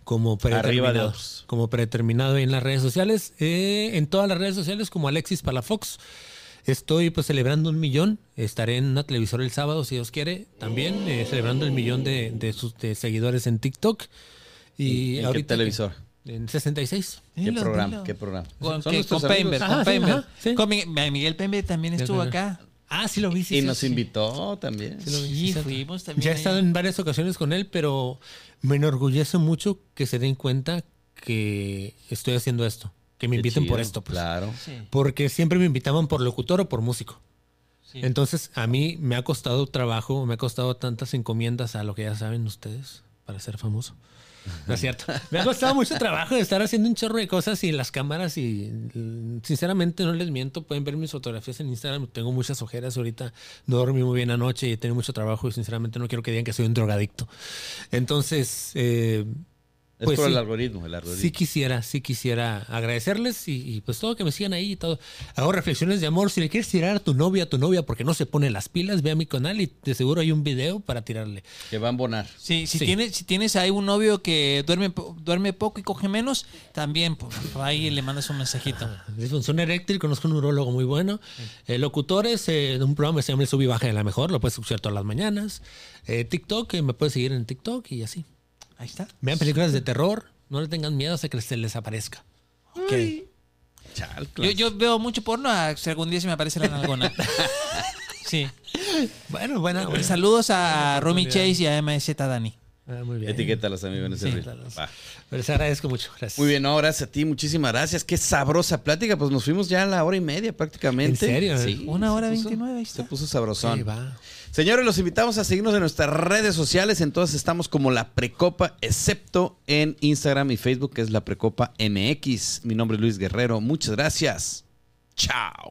S3: como predeterminado. Como predeterminado en las redes sociales. Eh, en todas las redes sociales como Alexis Palafox. Estoy pues celebrando un millón. Estaré en una televisora el sábado, si Dios quiere. También eh, celebrando el millón de, de sus de seguidores en TikTok. Y
S1: ¿En qué
S3: ahorita que-
S1: televisor?
S3: En 66.
S1: ¿Qué
S4: Dilo,
S1: programa?
S4: dilo.
S1: ¿Qué programa?
S4: Con,
S1: Son
S4: que- con. Pember,
S3: Ajá,
S4: con
S3: sí,
S4: Pember.
S3: ajá, sí.
S4: Con Mi- Miguel Pember también estuvo acá.
S3: Ah, sí lo vi. sí,
S1: Y
S3: sí,
S1: nos
S3: sí.
S1: invitó también.
S3: Sí lo vi,
S4: Sí,
S3: sí, cierto.
S4: fuimos también.
S3: Ya he
S4: allá.
S3: estado en varias ocasiones con él, pero me enorgullece mucho que se den cuenta que estoy haciendo esto, que me
S1: Qué
S3: inviten por esto. pues.
S1: Claro.
S4: Sí,
S3: Porque siempre me invitaban por locutor o por músico.
S4: sí.
S3: Entonces, a mí me ha costado trabajo, me ha costado tantas encomiendas a lo que ya saben ustedes para ser famoso. No es cierto. Me ha costado mucho trabajo de estar haciendo un chorro de cosas y las cámaras y mm, sinceramente no les miento, pueden ver mis fotografías en Instagram, tengo muchas ojeras ahorita, no dormí muy bien anoche y he tenido mucho trabajo y sinceramente no quiero que digan que soy un drogadicto. Entonces, eh,
S1: Es
S3: Pues
S1: por
S3: sí.
S1: el algoritmo, el algoritmo.
S3: Sí quisiera, sí quisiera agradecerles y, y, pues todo que me sigan ahí y todo. Hago reflexiones de amor. Si le quieres tirar a tu novia, a tu novia porque no se pone las pilas, ve a mi canal y de seguro hay un video para tirarle.
S1: Que va a embonar.
S4: Sí, si,
S3: Sí.
S4: Tienes, si tienes ahí un novio que duerme, duerme poco y coge menos, también pues, ahí le mandas un mensajito.
S3: Disfunción eréctil, conozco un urólogo muy bueno. Eh, locutores eh, de un programa que se llama El Sub y Baja de la Mejor, lo puedes escuchar todas las mañanas. Eh, TikTok, eh, me puedes seguir en TikTok y así.
S4: Ahí está.
S3: Vean películas de terror, no le tengan miedo hasta que se les aparezca.
S4: Ok.
S1: Chal,
S4: Yo, yo veo mucho porno, a- si algún día se me aparece la nalgona. Sí.
S3: Bueno, buena. buena.
S4: Saludos a Romy Chase y a MZ Dani.
S3: Ah, muy bien.
S1: Etiquétalas, amigo, en ese
S3: Sí,
S1: reel.
S3: claro.
S1: Va.
S3: Les agradezco mucho. Gracias.
S1: Muy bien, no, gracias a ti, muchísimas gracias. Qué sabrosa plática, pues nos fuimos ya a la hora y media prácticamente.
S3: ¿En serio?
S1: Sí.
S4: Una hora
S1: se puso-
S4: veintinueve, ahí
S1: Se
S4: está.
S1: puso sabrosón.
S3: Sí, va.
S1: Señores, los invitamos a seguirnos en nuestras redes sociales. Entonces estamos como La Precopa, excepto en Instagram y Facebook, que es La Precopa MX. Mi nombre es Luis Guerrero. Muchas gracias. Chao.